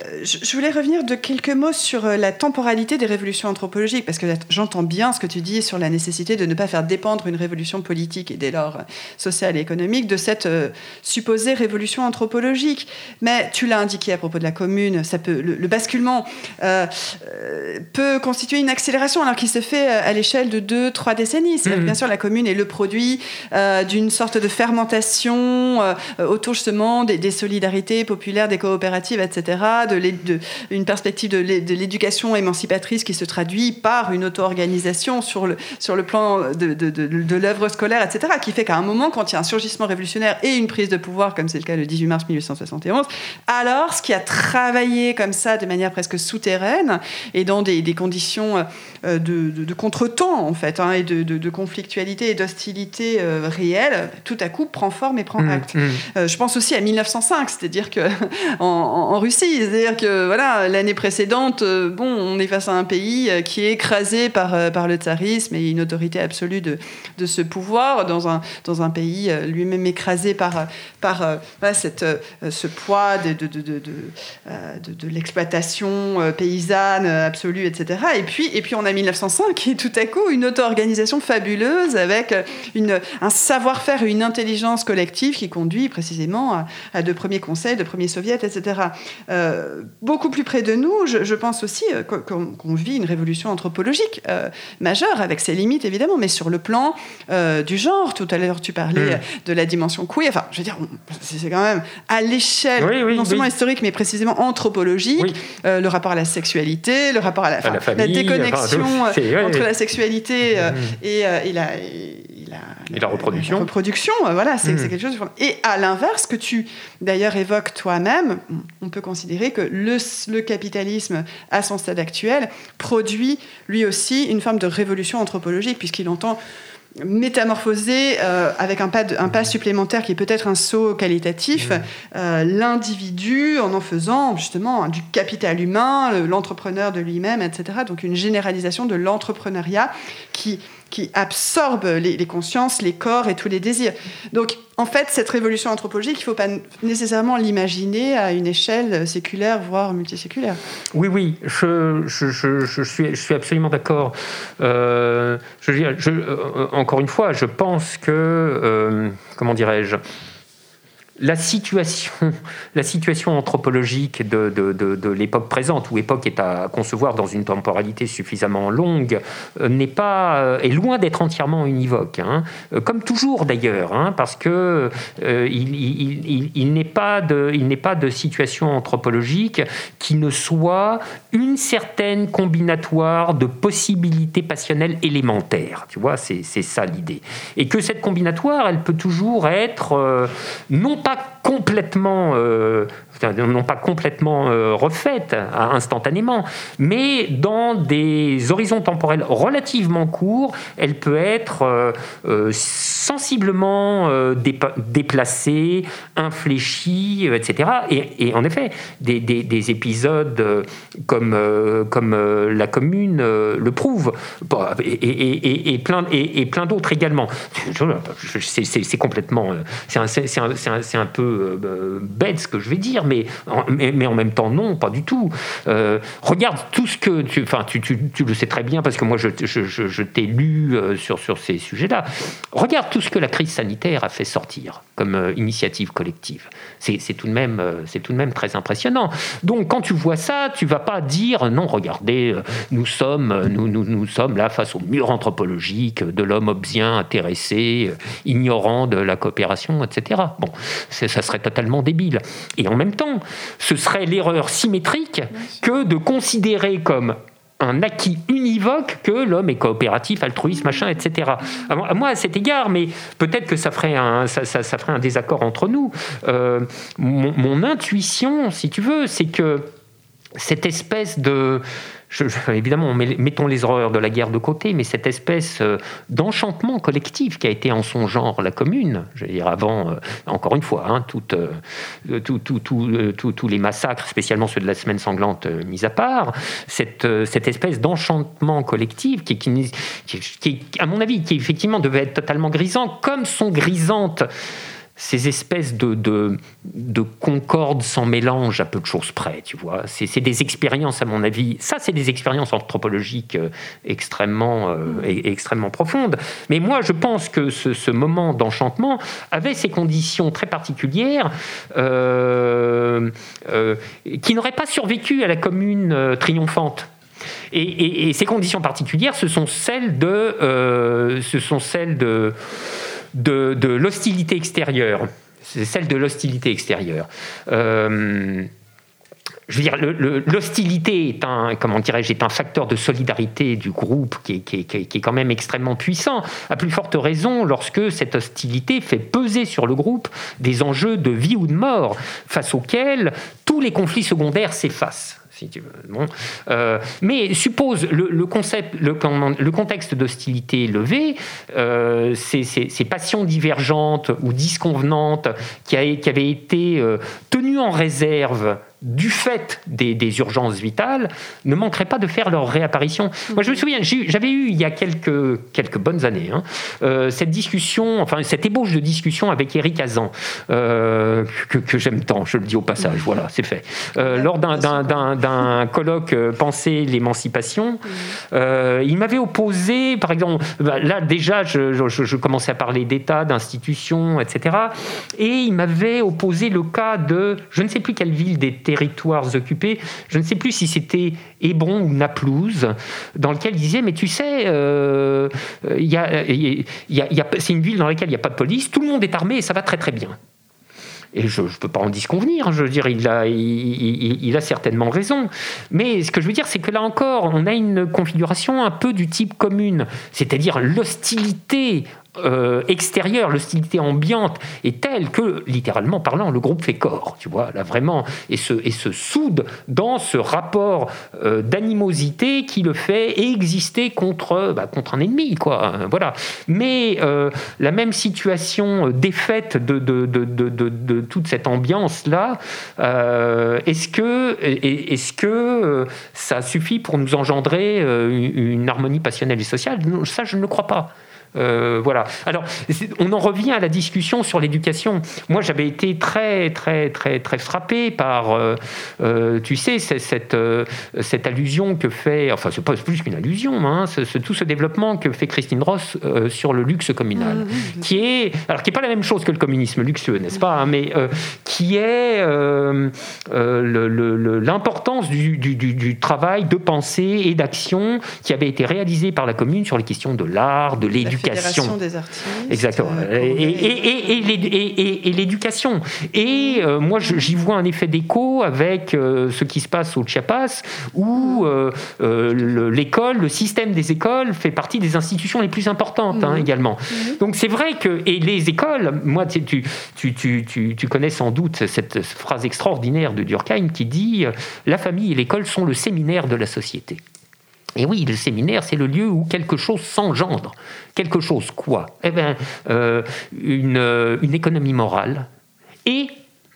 Euh, je voulais revenir de quelques mots sur euh, la temporalité des révolutions anthropologiques, parce que j'entends bien ce que tu dis sur la nécessité de ne pas faire dépendre une révolution politique et dès lors euh, sociale et économique de cette supposée révolution anthropologique. Mais tu l'as indiqué à propos de la commune, ça peut, le, basculement peut constituer une accélération alors qu'il se fait à l'échelle de deux, trois décennies. Mmh. bien sûr la commune est le produit d'une sorte de fermentation autour justement des, des solidarités populaires, des coopératives, etc de, une perspective de l'éducation émancipatrice qui se traduit par une auto-organisation sur le, sur le plan de, de l'œuvre scolaire, etc., qui fait qu'à un moment, quand il y a un surgissement révolutionnaire et une prise de pouvoir, comme c'est le cas le 18 mars 1871, alors ce qui a travaillé comme ça de manière presque souterraine et dans des, conditions euh, de, contretemps, en fait, hein, et de, conflictualité et d'hostilité euh, réelle, tout à coup prend forme et prend mmh, acte. Mmh. Euh, je pense aussi à 1905, c'est-à-dire qu'en en Russie, c'est-à-dire que voilà, l'année précédente, euh, bon, on est face à un pays euh, qui est écrasé par, euh, par le tsarisme et une autorité absolue de, de ce pouvoir dans un, dans un pays lui-même écrasé par, par cette, ce poids de, de, de, de l'exploitation paysanne absolue, etc. Et puis, et puis on a 1905 et tout à coup une auto-organisation fabuleuse avec une, un savoir-faire et une intelligence collective qui conduit précisément à, de premiers conseils, de premiers soviets, etc. beaucoup plus près de nous, je, pense aussi euh, qu'on vit une révolution anthropologique euh, majeure, avec ses limites évidemment, mais sur le plan du genre. Tout à l'heure, tu parlais mm. de la dimension queer. Enfin, je veux dire, c'est quand même à l'échelle non seulement historique, mais précisément anthropologique, le rapport à la sexualité, le rapport à la, la, déconnexion entre la sexualité mm. et, et, la, et la reproduction. reproduction, euh, voilà, c'est hmm. quelque chose. Et à l'inverse, que tu d'ailleurs évoques toi-même, on peut considérer que le, le, capitalisme, à son stade actuel, produit lui aussi une forme de révolution anthropologique, puisqu'il entend métamorphoser euh, avec un pas, un pas supplémentaire qui est peut-être un saut qualitatif, hmm. euh, l'individu en en faisant justement du capital humain, l'entrepreneur de lui-même, etc. Donc une généralisation de l'entrepreneuriat qui qui absorbe les, consciences, les corps et tous les désirs. Donc, en fait, cette révolution anthropologique, il ne faut pas nécessairement l'imaginer à une échelle séculaire, voire multiséculaire. Oui, oui, je, suis, absolument d'accord. Euh, euh, encore une fois, je pense que, euh, comment dirais-je, la situation, la situation anthropologique de, de, de, l'époque présente, où époque est à concevoir dans une temporalité suffisamment longue, euh, n'est pas euh, est loin d'être entièrement univoque, hein. euh, comme toujours d'ailleurs, hein, parce que il, il, n'est pas de il n'est pas de situation anthropologique qui ne soit une certaine combinatoire de possibilités passionnelles élémentaires. Tu vois, c'est ça l'idée, et que cette combinatoire, elle peut toujours être non pas complètement euh, non pas complètement euh, refaite instantanément, mais dans des horizons temporels relativement courts, elle peut être euh, euh, sensiblement déplacée, infléchie, etc. Et, en effet, des, épisodes comme, La Commune le prouvent, et, plein, d'autres également. C'est complètement... C'est un, peu bête ce que je vais dire, mais, mais, en même temps, non, pas du tout. regarde tout ce que. Tu, enfin, tu, tu, tu, le sais très bien parce que moi, je, je, je, t'ai lu sur, sur ces sujets-là. Regarde tout ce que la crise sanitaire a fait sortir comme initiative collective. C'est tout, de même, tout de même très impressionnant. Donc, quand tu vois ça, tu vas pas dire non, regardez, nous sommes, nous, nous, nous sommes là face au mur anthropologique de l'homme obsien intéressé, ignorant de la coopération, etc. Bon, ça serait totalement débile. Et en même ce serait l'erreur symétrique que de considérer comme un acquis univoque que l'homme est coopératif, altruiste, machin, etc. Moi, à cet égard, mais peut-être que ça ferait un, ça, ferait un désaccord entre nous. Euh, mon, intuition, si tu veux, c'est que cette espèce de évidemment, mettons les horreurs de la guerre de côté, mais cette espèce euh, d'enchantement collectif qui a été en son genre la commune, je veux dire avant, euh, encore une fois, hein, euh, tous les massacres, spécialement ceux de la semaine sanglante mis à part, cette, espèce d'enchantement collectif qui, qui, à mon avis, qui effectivement devait être totalement grisant, comme sont grisantes ces espèces de, de, de concorde sans mélange à peu de choses près, tu vois. C'est des expériences, à mon avis, ça c'est des expériences anthropologiques euh, extrêmement, euh, extrêmement profondes. Mais moi, je pense que ce, moment d'enchantement avait ces conditions très particulières euh, qui n'auraient pas survécu à la commune triomphante. Et, et, ces conditions particulières, ce sont celles de... ce sont celles de de, l'hostilité extérieure. C'est celle de l'hostilité extérieure. Euh, je veux dire, l'hostilité est un, est facteur de solidarité du groupe qui est, quand même extrêmement puissant. À plus forte raison, lorsque cette hostilité fait peser sur le groupe des enjeux de vie ou de mort, face auxquels tous les conflits secondaires s'effacent si tu veux. Bon. Euh, mais suppose le, concept, le, contexte d'hostilité levé, euh, ces, passions divergentes ou disconvenantes qui avaient été euh, tenues en réserve du fait des, urgences vitales, ne manqueraient pas de faire leur réapparition. Moi, je me souviens, j'avais eu il y a quelques, quelques bonnes années hein, euh, cette discussion, enfin cette ébauche de discussion avec Eric Azan, euh, que, j'aime tant, je le dis au passage, voilà, c'est fait. Euh, lors d'un colloque Penser l'émancipation, il m'avait opposé, par exemple, bah, là déjà, je, je commençais à parler d'État, d'institutions, etc. Et il m'avait opposé le cas de, je ne sais plus quelle ville des territoires occupés. Je ne sais plus si c'était Hébron ou Naplouse, dans lequel il disait, mais tu sais, euh, y a, c'est une ville dans laquelle il n'y a pas de police, tout le monde est armé et ça va très très bien. Et je ne peux pas en disconvenir, je veux dire, il a, il, a certainement raison. Mais ce que je veux dire, c'est que là encore, on a une configuration un peu du type commune, c'est-à-dire l'hostilité euh, extérieure, l'hostilité ambiante est telle que, littéralement parlant, le groupe fait corps, tu vois, là vraiment, et se, et se soude dans ce rapport euh, d'animosité qui le fait exister contre, bah, contre un ennemi, quoi. Hein, voilà. Mais euh, la même situation défaite de, de, de, de toute cette ambiance-là, est-ce que, est-ce que ça suffit pour nous engendrer une harmonie passionnelle et sociale? Ça, je ne le crois pas. Euh, voilà. Alors, on en revient à la discussion sur l'éducation. Moi, j'avais été très, très, très, très frappé par, euh, euh, tu sais, cette, cette allusion que fait, enfin, c'est pas plus qu'une allusion, hein, tout ce développement que fait Christine Ross sur le luxe communal, mmh, mmh. qui est, alors qui est pas la même chose que le communisme luxueux, n'est-ce pas, hein, mais qui est l'importance du, du, du, travail de pensée et d'action qui avait été réalisé par la commune sur les questions de l'art, de l'éducation Fédération des artistes. Exactement. Euh, et, l'éducation. Et euh, moi, j'y vois un effet d'écho avec euh, ce qui se passe au Chiapas, où l'école, le système des écoles fait partie des institutions les plus importantes hein, également. Donc c'est vrai que, et les écoles, moi, tu, tu, tu, tu, connais sans doute cette phrase extraordinaire de Durkheim qui dit La famille et l'école sont le séminaire de la société. Et oui, le séminaire, c'est le lieu où quelque chose s'engendre. Quelque chose quoi? Eh bien, euh, une, une, économie morale et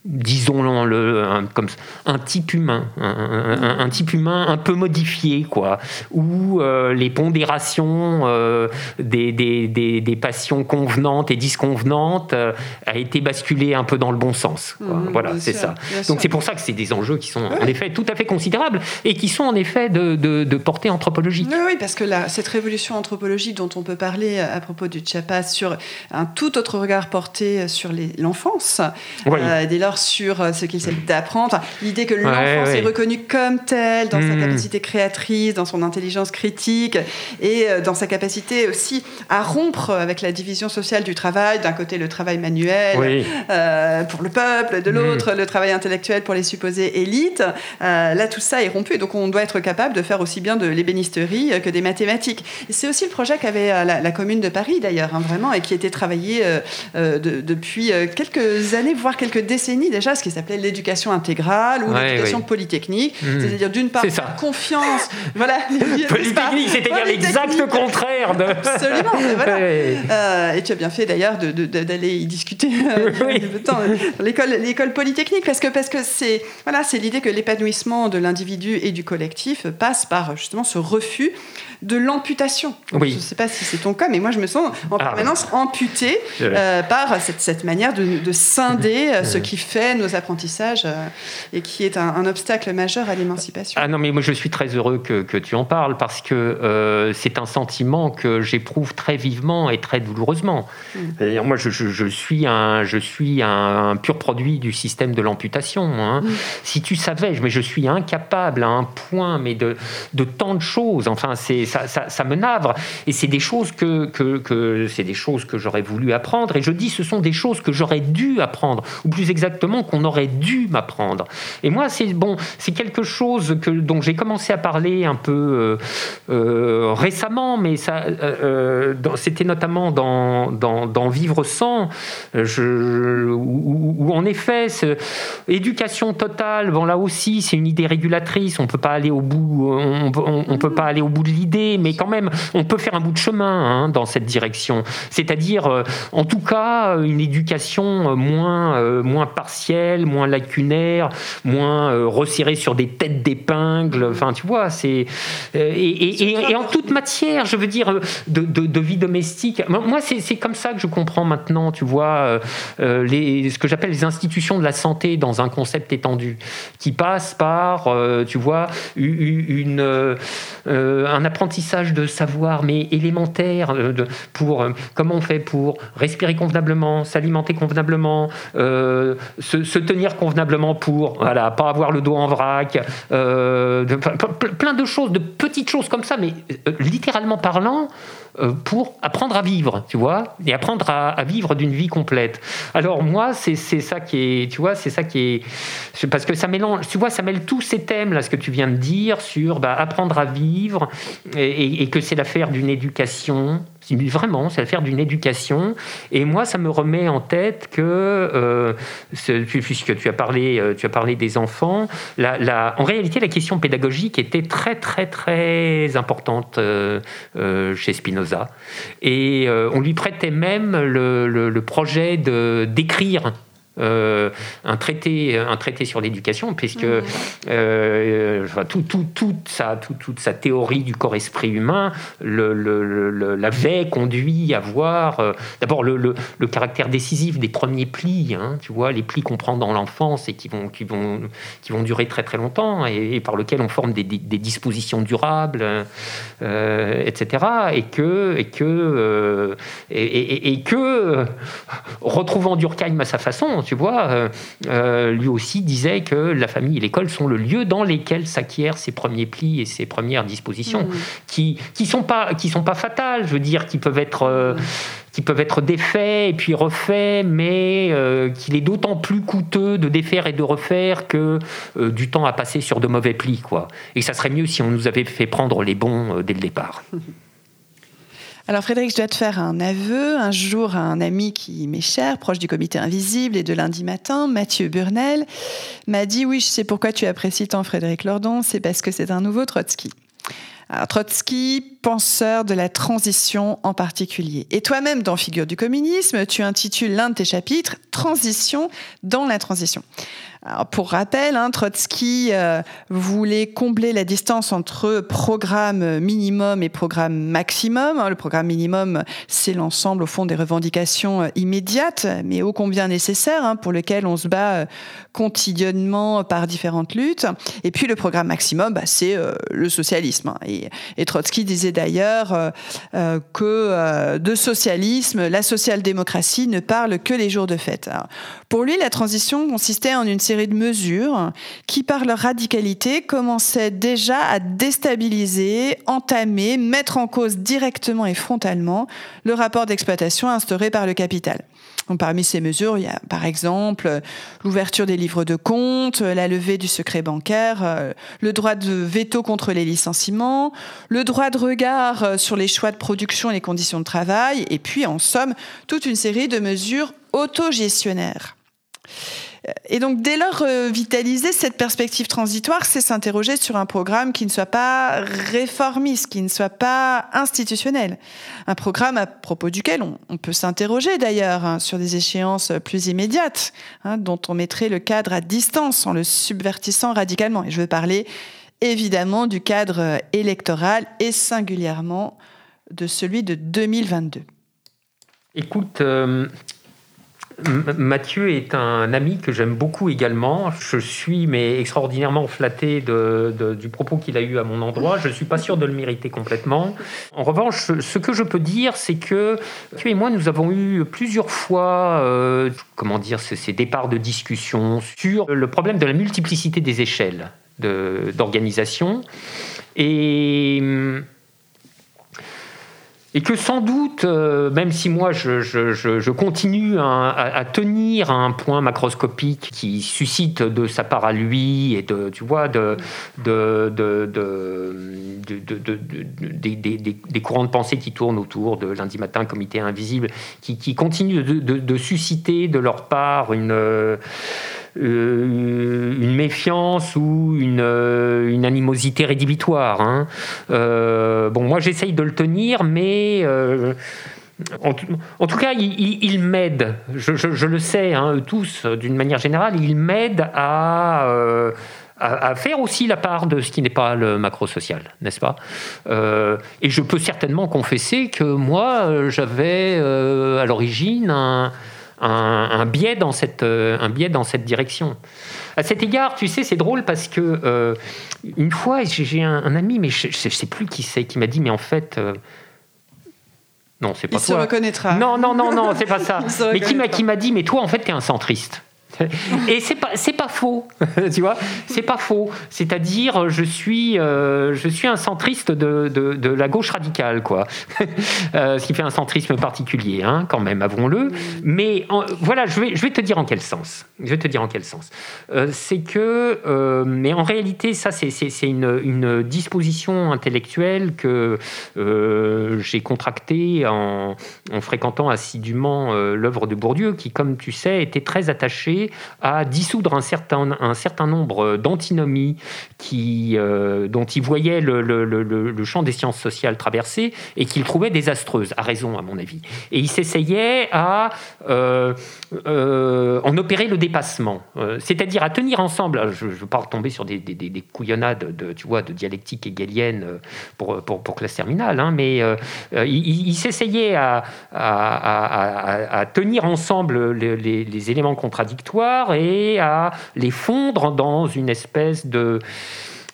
disons le, un, comme un type humain, un, type humain un peu modifié, quoi, où euh, les pondérations euh, des, des, des, passions convenantes et disconvenantes euh, a été basculée un peu dans le bon sens. Mmh, voilà, c'est ça. Donc c'est pour ça que c'est des enjeux qui sont en effet tout à fait considérables et qui sont en effet de, de, portée anthropologique. Oui, parce que là, cette révolution anthropologique dont on peut parler à propos du Chiapas sur un tout autre regard porté sur l'enfance, dès lors sur euh, ce qu'il s'agit d'apprendre. L'idée que l'enfance est reconnue comme telle dans sa hmm. capacité créatrice, dans son intelligence critique et euh, dans sa capacité aussi à rompre avec la division sociale du travail. D'un côté, le travail manuel euh, pour le peuple, de l'autre, hmm. le travail intellectuel pour les supposées élites. là, tout ça est rompu. Donc, on doit être capable de faire aussi bien de l'ébénisterie que des mathématiques. C'est aussi le projet qu'avait la, commune de Paris, d'ailleurs, hein, vraiment, et qui était travaillé depuis quelques années, voire quelques décennies déjà, ce qui s'appelait l'éducation intégrale ou l'éducation polytechnique. Mmh. C'est-à-dire, d'une part, confiance. Voilà. Polytechnique, c'est-à-dire l'exact contraire de. Absolument. Voilà. Euh, et tu as bien fait d'ailleurs d'aller y discuter euh, l'école l'école parce que parce que c'est voilà c'est l'idée que l'épanouissement de l'individu et du collectif passe par justement ce refus de l'amputation. Oui. Je ne sais pas si c'est ton cas, mais moi je me sens en ah. permanence amputé euh, par cette, cette manière de, de scinder ce qui fait nos apprentissage euh, et qui est un, obstacle majeur à l'émancipation. Ah non, mais moi je suis très heureux que, que tu en parles parce que euh, c'est un sentiment que j'éprouve très vivement et très douloureusement. Mm. Moi je, je, suis, un, je suis un, pur produit du système de l'amputation. Hein. Mm. Si tu savais, mais je suis incapable à un point, mais de, de tant de choses. Enfin, c'est ça, ça, ça, me navre et c'est des choses que, que, que c'est des choses que j'aurais voulu apprendre et je dis ce sont des choses que j'aurais dû apprendre ou plus exactement qu'on aurait dû m'apprendre. Et moi, c'est bon, c'est quelque chose que, dont j'ai commencé à parler un peu euh, euh, récemment, mais ça, euh, c'était notamment dans, dans, Vivre sans, je, où, en effet, éducation totale, bon là aussi, c'est une idée régulatrice. On peut pas aller au bout, on, on, peut pas aller au bout de l'idée, mais quand même, on peut faire un bout de chemin hein, dans cette direction. C'est-à-dire, en tout cas, une éducation moins, moins moins lacunaire, moins euh, sur des têtes d'épingle. Enfin, tu vois, c'est. Euh, et, en toute matière, je veux dire, euh, de, vie domestique. Moi, c'est comme ça que je comprends maintenant, tu vois, les, ce que j'appelle les institutions de la santé dans un concept étendu, qui passe par, tu vois, une, un apprentissage de savoir, mais élémentaire, de, pour comment on fait pour respirer convenablement, s'alimenter convenablement, se, tenir convenablement pour, voilà, pas avoir le dos en vrac, euh, plein de choses, de petites choses comme ça, mais euh, littéralement parlant, euh, pour apprendre à vivre, tu vois, et apprendre à, vivre d'une vie complète. Alors moi, c'est ça qui est, tu vois, c'est ça qui est, parce que ça mélange, tu vois, ça mêle tous ces thèmes là, ce que tu viens de dire sur bah, apprendre à vivre, et que c'est l'affaire d'une éducation Vraiment, c'est l'affaire d'une éducation. Et moi, ça me remet en tête que, euh, puisque tu as parlé, euh, tu as parlé des enfants, la, en réalité, la question pédagogique était très, très, très importante euh, chez Spinoza. Et on lui prêtait même le, le projet d'écrire euh, un, traité, un traité sur l'éducation, puisque euh, tout, tout, toute, sa, toute sa théorie du corps-esprit humain l'avait conduit à voir euh, d'abord le, caractère décisif des premiers plis, hein, tu vois, les plis qu'on prend dans l'enfance et qui vont, qui, vont, qui vont durer très très longtemps et, par lesquels on forme des, des, dispositions durables, etc. Et que, et que, et, et que retrouvant Durkheim à sa façon, tu vois, euh, euh, lui aussi disait que la famille et l'école sont le lieu dans lesquels s'acquièrent ses premiers plis et ses premières dispositions, mmh. qui qui sont pas qui sont pas fatales, je veux dire, qui peuvent être euh, qui peuvent être défaits et puis refaits, mais qu'il est d'autant plus coûteux de défaire et de refaire que du temps à passer sur de mauvais plis, quoi. Et ça serait mieux si on nous avait fait prendre les bons dès le départ. Alors Frédéric, je dois te faire un aveu. Un jour, un ami qui m'est cher, proche du comité invisible et de lundi matin, Mathieu Burnel, m'a dit oui, je sais pourquoi tu apprécies tant Frédéric Lordon, c'est parce que c'est un nouveau Trotsky. Trotsky, penseur de la transition en particulier. Et toi-même, dans Figure du communisme, tu intitules l'un de tes chapitres Transition dans la transition. Pour rappel, hein, Trotsky euh, voulait combler la distance entre programme minimum et programme maximum. Hein. Le programme minimum, c'est l'ensemble, au fond, des revendications euh, immédiates, mais ô combien nécessaires, hein, pour lequel on se bat euh, quotidiennement par différentes luttes. Et puis le programme maximum, bah, c'est le socialisme. Et, Trotsky disait d'ailleurs que de socialisme, la social-démocratie ne parle que les jours de fête. Pour lui, la transition consistait en une série de mesures qui, par leur radicalité, commençaient déjà à déstabiliser, entamer, mettre en cause directement et frontalement le rapport d'exploitation instauré par le capital. Parmi ces mesures, il y a par exemple l'ouverture des livres de compte, la levée du secret bancaire, euh, le droit de veto contre les licenciements, le droit de regard euh, sur les choix de production et les conditions de travail, et puis en somme toute une série de mesures autogestionnaires. Et donc, dès lors, vitaliser cette perspective transitoire, c'est s'interroger sur un programme qui ne soit pas réformiste, qui ne soit pas institutionnel. Un programme à propos duquel on, peut s'interroger d'ailleurs hein, sur des échéances plus immédiates, hein, dont on mettrait le cadre à distance en le subvertissant radicalement. Et je veux parler évidemment du cadre électoral et singulièrement de celui de 2022. Écoute, euh, Mathieu est un ami que j'aime beaucoup également. Je suis mais extraordinairement flatté du propos qu'il a eu à mon endroit. Je ne suis pas sûr de le mériter complètement. En revanche, ce que je peux dire, c'est que tu et moi, nous avons eu plusieurs fois, euh, comment dire, ces départs de discussion sur le problème de la multiplicité des échelles d'organisation. Et et que sans doute, euh, même si moi je, continue à, tenir un point macroscopique qui suscite de sa part à lui et de, tu vois, de, de, des, courants de pensée qui tournent autour de lundi matin, comité invisible, qui, qui continuent de, susciter de leur part une une méfiance ou une, euh, animosité rédhibitoire. Hein. Euh, bon, moi j'essaye de le tenir, mais en, tout cas, il, m'aide. Je, le sais, hein, tous, d'une manière générale, il m'aide à à, faire aussi la part de ce qui n'est pas le macro-social, n'est-ce pas? Et je peux certainement confesser que moi, j'avais à l'origine un, un, biais dans cette, euh, un biais dans cette direction. À cet égard, tu sais, c'est drôle parce que euh, une fois, j'ai un, ami, mais je ne sais plus qui c'est, qui m'a dit, mais en fait. Euh, non, c'est pas Il se reconnaîtra. Non, non, non, non, c'est pas ça. mais qui m'a dit, mais toi, en fait, tu es un centriste. Et c'est pas c'est pas faux, tu vois, c'est pas faux. C'est-à-dire, je suis euh, je suis un centriste de, de, la gauche radicale, quoi. Euh, ce qui fait un centrisme particulier, hein, quand même, avouons-le. Mais voilà, je vais je vais te dire en quel sens. Je vais te dire en quel sens. Euh, c'est que, mais en réalité, ça c'est c'est une, une disposition intellectuelle que j'ai contractée en, en fréquentant assidûment l'œuvre de Bourdieu, qui, comme tu sais, était très attaché à dissoudre un certain, un certain nombre d'antinomies euh, dont il voyait le, le, le, champ des sciences sociales traversé et qu'il trouvait désastreuses, à raison à mon avis. Et il s'essayait à euh, euh, en opérer le dépassement, c'est-à-dire à tenir ensemble, je ne veux pas retomber sur des, des, des, couillonnades de, tu vois, de dialectique hegelienne pour, pour, pour classe terminale, hein, mais il, s'essayait à, à, tenir ensemble les, les éléments contradictoires et à les fondre dans une espèce de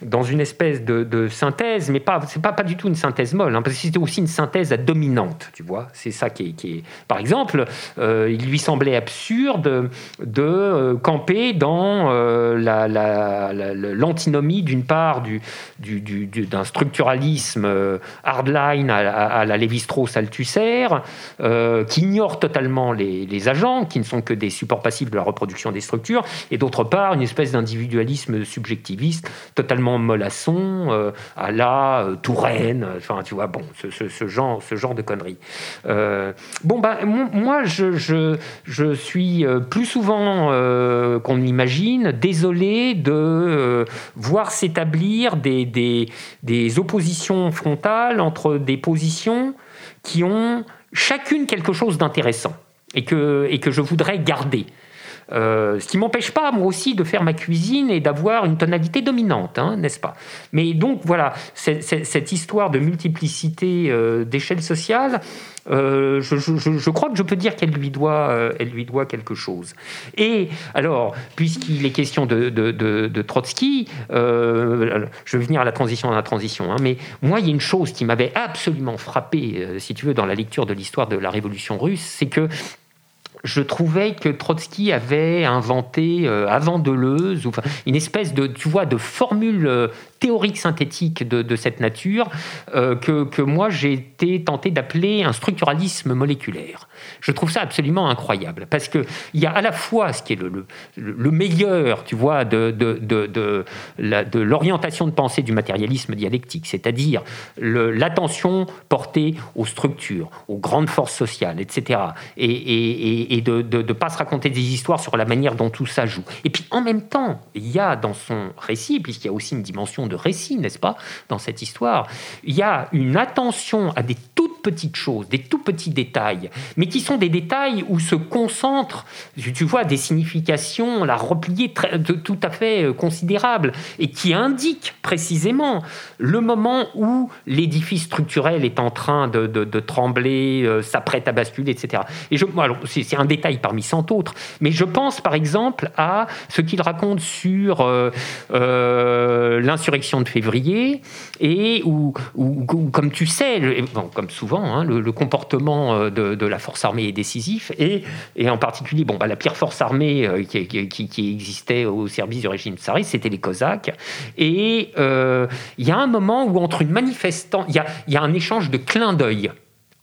dans une espèce de, synthèse, mais pas c'est pas du tout une synthèse molle, hein, parce que c'était aussi une synthèse à dominante, tu vois. C'est ça qui est, Par exemple, euh, il lui semblait absurde de euh, camper dans euh, l'antinomie d'une part du, du, du, d'un structuralisme hardline à, la Lévi-Strauss Althusser, qui ignore totalement les, agents, qui ne sont que des supports passifs de la reproduction des structures, et d'autre part une espèce d'individualisme subjectiviste totalement extrêmement mollasson, à la Touraine, enfin, tu vois, bon, ce, genre, de conneries. bon, bah, moi, je, suis plus souvent qu'on l'imagine désolé de voir s'établir des, oppositions frontales entre des positions qui ont chacune quelque chose d'intéressant et que je voudrais garder. Euh, ce qui m'empêche pas, moi aussi, de faire ma cuisine et d'avoir une tonalité dominante, hein, n'est-ce pas? Mais donc, voilà, cette histoire de multiplicité euh, d'échelles sociales, euh, je, crois que je peux dire qu'elle lui, doit, elle lui doit quelque chose. Et alors, puisqu'il est question de, Trotsky, je vais venir à la transition dans la transition, hein, mais moi, il y a une chose qui m'avait absolument frappé, si tu veux, dans la lecture de l'histoire de la révolution russe, c'est que je trouvais que Trotsky avait inventé euh, avant Deleuze une espèce de tu vois de formule euh, théorique synthétique de, cette nature euh, que, que, moi j'ai été tenté d'appeler un structuralisme moléculaire. Je trouve ça absolument incroyable parce qu'il y a à la fois ce qui est le, le, meilleur, tu vois, de, de, de, de l'orientation de pensée du matérialisme dialectique, c'est-à-dire l'attention portée aux structures, aux grandes forces sociales, etc. Et, et, et de ne pas se raconter des histoires sur la manière dont tout ça joue. Et puis en même temps, il y a dans son récit, puisqu'il y a aussi une dimension de récit, n'est-ce pas, dans cette histoire, il y a une attention à des toutes petites choses, des tout petits détails, mais qui sont des détails où se concentrent, tu vois, des significations, la repliée très, tout à fait euh, considérable, et qui indiquent précisément le moment où l'édifice structurel est en train de, trembler, euh, s'apprête à basculer, etc. Et je, alors, c'est, un détail parmi cent autres, mais je pense par exemple à ce qu'il raconte sur euh, l'insurrection de février, et où, comme tu sais, comme souvent, hein, le, comportement euh, de, la force armée est décisif, et, en particulier, bon, bah, la pire force armée euh, qui, existait au service du régime tsariste, c'était les Cosaques. Et euh, il y a un moment où entre une manifestante, il y y a un échange de clins d'œil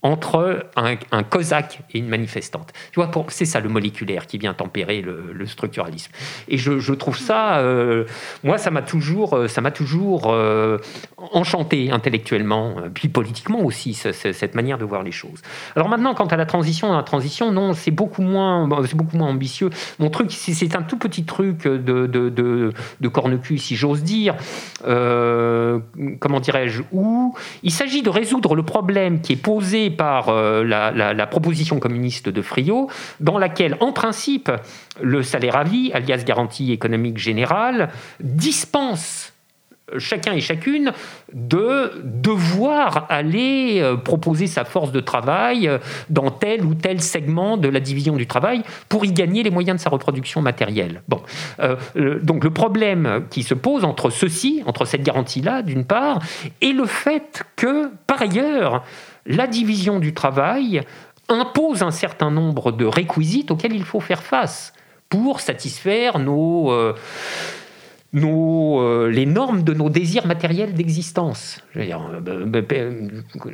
entre un, cosaque et une manifestante. Tu vois, c'est ça le moléculaire qui vient tempérer le, structuralisme. Et je, trouve ça, euh, moi, ça m'a toujours, euh, ça m'a toujours euh, enchanté intellectuellement, puis politiquement aussi, cette manière de voir les choses. Alors maintenant, quant à la transition, la transition, non, c'est beaucoup moins, c'est beaucoup moins ambitieux. Mon truc, c'est un tout petit truc de, de corne-cul, si j'ose dire. comment dirais-je Où il s'agit de résoudre le problème qui est posé par euh, la, proposition communiste de Friot, dans laquelle, en principe, le salaire à vie, alias garantie économique générale, dispense chacun et chacune de devoir aller euh, proposer sa force de travail euh, dans tel ou tel segment de la division du travail pour y gagner les moyens de sa reproduction matérielle. Bon, donc le problème qui se pose entre ceci, entre cette garantie-là, d'une part, et le fait que, par ailleurs, la division du travail impose un certain nombre de réquisites auxquels il faut faire face pour satisfaire nos... Euh, nos, euh, les normes de nos désirs matériels d'existence. Euh, bah, bah,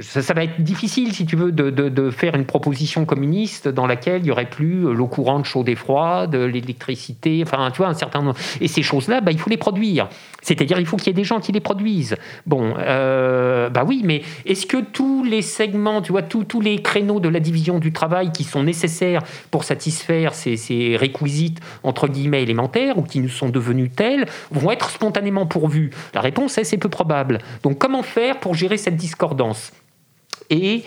ça, va être difficile, si tu veux, de, de, faire une proposition communiste dans laquelle il n'y aurait plus l'eau courante chaude et froide, l'électricité, enfin, tu vois, un certain nombre. Et ces choses-là, bah, il faut les produire. C'est-à-dire, il faut qu'il y ait des gens qui les produisent. Bon, euh, bah oui, mais est-ce que tous les segments, tu vois, tous les créneaux de la division du travail qui sont nécessaires pour satisfaire ces, ces réquisites, entre guillemets, élémentaires, ou qui nous sont devenus tels, vont être spontanément pourvus La réponse est c'est peu probable. Donc comment faire pour gérer cette discordance? Et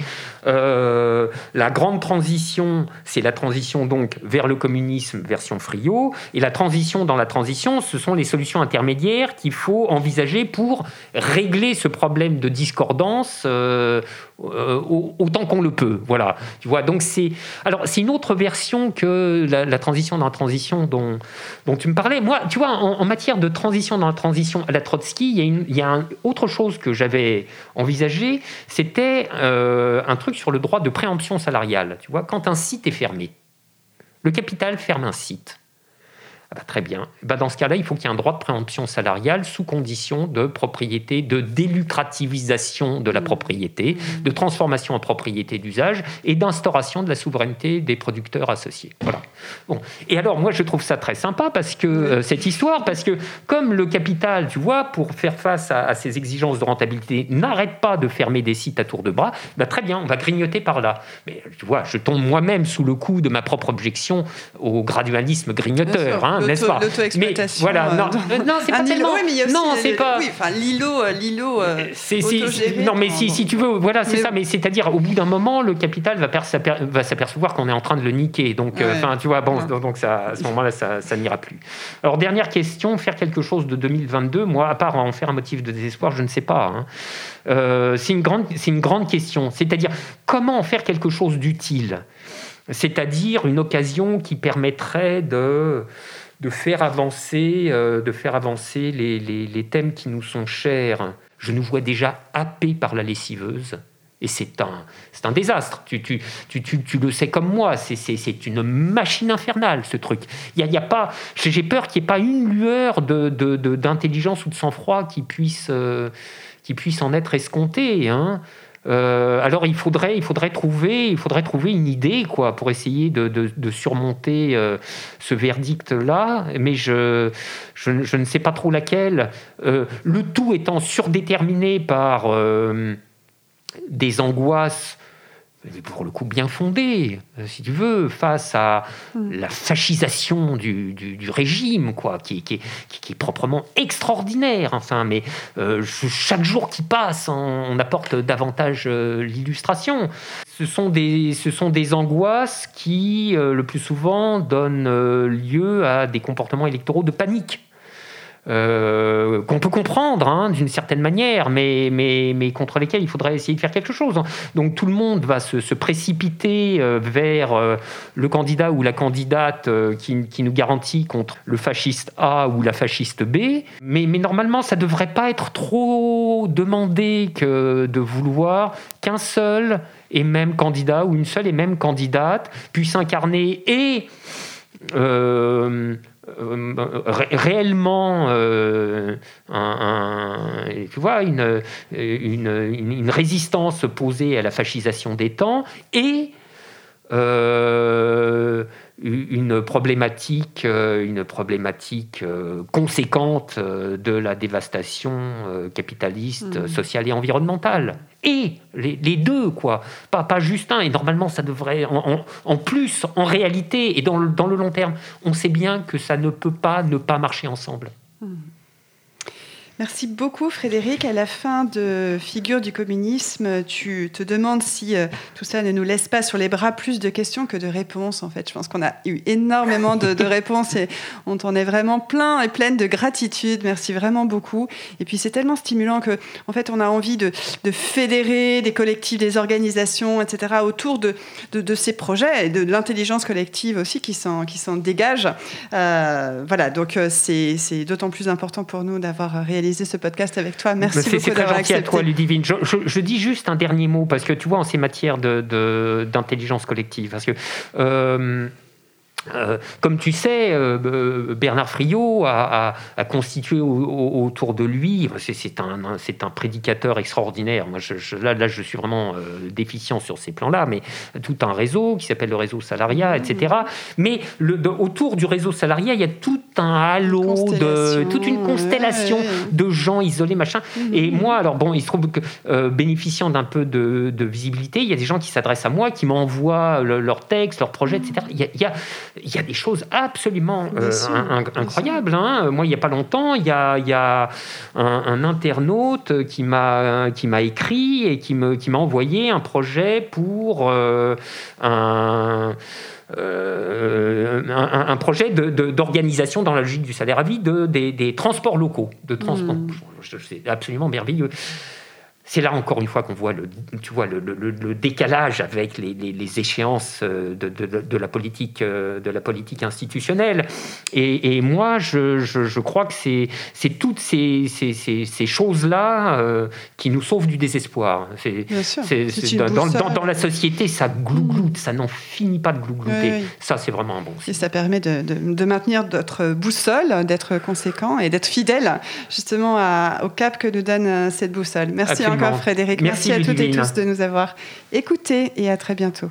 euh, la grande transition, c'est la transition donc vers le communisme version Friot. Et la transition dans la transition, ce sont les solutions intermédiaires qu'il faut envisager pour régler ce problème de discordance euh, euh, autant qu'on le peut. Voilà. Tu vois, donc c'est alors c'est une autre version que la, transition dans la transition dont, dont tu me parlais. Moi, tu vois, en, matière de transition dans la transition à la Trotsky, il y a, une, y a autre chose que j'avais envisagé, c'était un truc sur le droit de préemption salariale. Tu vois, quand un site est fermé, le capital ferme un site. Ah bah, très bien. Bah, dans ce cas-là, il faut qu'il y ait un droit de préemption salariale sous condition de propriété, de délucrativisation de la propriété, de transformation en propriété d'usage et d'instauration de la souveraineté des producteurs associés. Voilà. Bon. Et alors, moi, je trouve ça très sympa parce que euh, cette histoire, parce que comme le capital, tu vois, pour faire face à, ces exigences de rentabilité, n'arrête pas de fermer des sites à tour de bras, bah, très bien, on va grignoter par là. Mais tu vois, je tombe moi-même sous le coup de ma propre objection au gradualisme grignoteur, hein, n'est-ce pas? Mais voilà, non, euh, non c'est pas tellement. non, c'est pas. Oui, enfin, l'îlot, l'îlot. non, mais si, si tu veux, voilà, c'est ça. Mais c'est-à-dire, au bout d'un moment, le capital va, va s'apercevoir qu'on est en train de le niquer. Donc, enfin, tu vois, bon, donc ça, à ce moment-là, ça, ça n'ira plus. Alors, dernière question, faire quelque chose de 2022, moi, à part en faire un motif de désespoir, je ne sais pas. Hein. Euh, c'est une, grande, une grande question. C'est-à-dire, comment en faire quelque chose d'utile? C'est-à-dire une occasion qui permettrait de de faire avancer, euh, de faire avancer les, les, les, thèmes qui nous sont chers. Je nous vois déjà happés par la lessiveuse. Et c'est un, c'est un désastre. Tu, tu, tu, tu, le sais comme moi. C'est, une machine infernale, ce truc. Il y a, y a pas, j'ai peur qu'il n'y ait pas une lueur de, d'intelligence ou de sang-froid qui puisse, euh, qui puisse en être escomptée. Hein. Euh, alors il faudrait, il faudrait trouver, il faudrait trouver une idée quoi pour essayer de, de, surmonter euh, ce verdict-là, mais je, je, je, ne sais pas trop laquelle. le tout étant surdéterminé par des angoisses pour le coup bien fondées, euh, si tu veux, face à la fascisation du, régime, quoi, qui, qui, qui, est proprement extraordinaire. Enfin, mais euh, chaque jour qui passe, on, apporte davantage euh, l'illustration. Ce sont des, ce sont des angoisses qui, le plus souvent, donnent lieu à des comportements électoraux de panique. Euh, qu'on peut comprendre hein, d'une certaine manière, mais, mais, mais, contre lesquels il faudrait essayer de faire quelque chose. Donc tout le monde va se, précipiter euh, vers euh, le candidat ou la candidate qui, nous garantit contre le fasciste A ou la fasciste B, mais, mais normalement ça ne devrait pas être trop demandé que de vouloir qu'un seul et même candidat ou une seule et même candidate puisse incarner et réellement euh, tu vois, une, résistance opposée à la fascisation des temps et euh, une problématique, euh, une problématique euh, conséquente euh, de la dévastation capitaliste, mmh. sociale et environnementale. Et les, deux, quoi. Pas, pas juste un. Et normalement, ça devrait. En, plus, en réalité, et dans le, dans le, long terme, on sait bien que ça ne peut pas ne pas marcher ensemble. Mmh. Merci beaucoup Frédéric. À la fin de Figure du communisme, tu te demandes si euh, tout ça ne nous laisse pas sur les bras plus de questions que de réponses. En fait, je pense qu'on a eu énormément de, réponses et on t'en est vraiment plein et pleine de gratitude. Merci vraiment beaucoup. Et puis c'est tellement stimulant que, en fait, on a envie de, fédérer des collectifs, des organisations, etc. autour de, ces projets et de l'intelligence collective aussi qui s'en qui s'en dégage. Euh, voilà, donc euh, c'est d'autant plus important pour nous d'avoir réalisé ce podcast avec toi. Merci beaucoup d'avoir accepté. à toi, Ludivine. Je, je, dis juste un dernier mot parce que tu vois, en ces matières d'intelligence de, collective, parce que euh, euh, comme tu sais, euh, Bernard Friot a, constitué autour de lui, c'est un, un, prédicateur extraordinaire. Moi, je, là, là, je suis vraiment euh, déficient sur ces plans-là, mais tout un réseau qui s'appelle le réseau salariat, etc. Mais le, autour du réseau salariat, il y a tout un halo, de, toute une constellation de gens isolés, machin. Mhm. Et moi, alors bon, il se trouve que bénéficiant d'un peu de, visibilité, il y a des gens qui s'adressent à moi, qui m'envoient leurs textes, leurs projets, etc. Il y il y a il y a des choses absolument euh, incroyables. Hein. Moi, il n'y a pas longtemps, il y a, il y a un, internaute qui m'a qui m'a écrit et qui me qui m'a envoyé un projet pour euh, un euh, un, projet d'organisation de, dans la logique du salaire à vie de, des, transports locaux, de transport. Hmm. C'est absolument merveilleux c'est là encore une fois qu'on voit le, tu vois, le, le, décalage avec les, les, échéances euh, de, de, de, la politique, euh, de la politique institutionnelle. Et, et moi, je, je, je, crois que c'est toutes ces, ces, ces, ces choses-là euh, qui nous sauvent du désespoir. C'est, dans, dans, dans, la société, ça glougloute, ça n'en finit pas de glouglouter. Ça, c'est vraiment un bon. Et ça permet de, maintenir notre boussole, d'être conséquent et d'être fidèle justement à, au cap que nous donne cette boussole. Merci Frédéric. Merci, à toutes et tous de nous avoir écoutés et à très bientôt.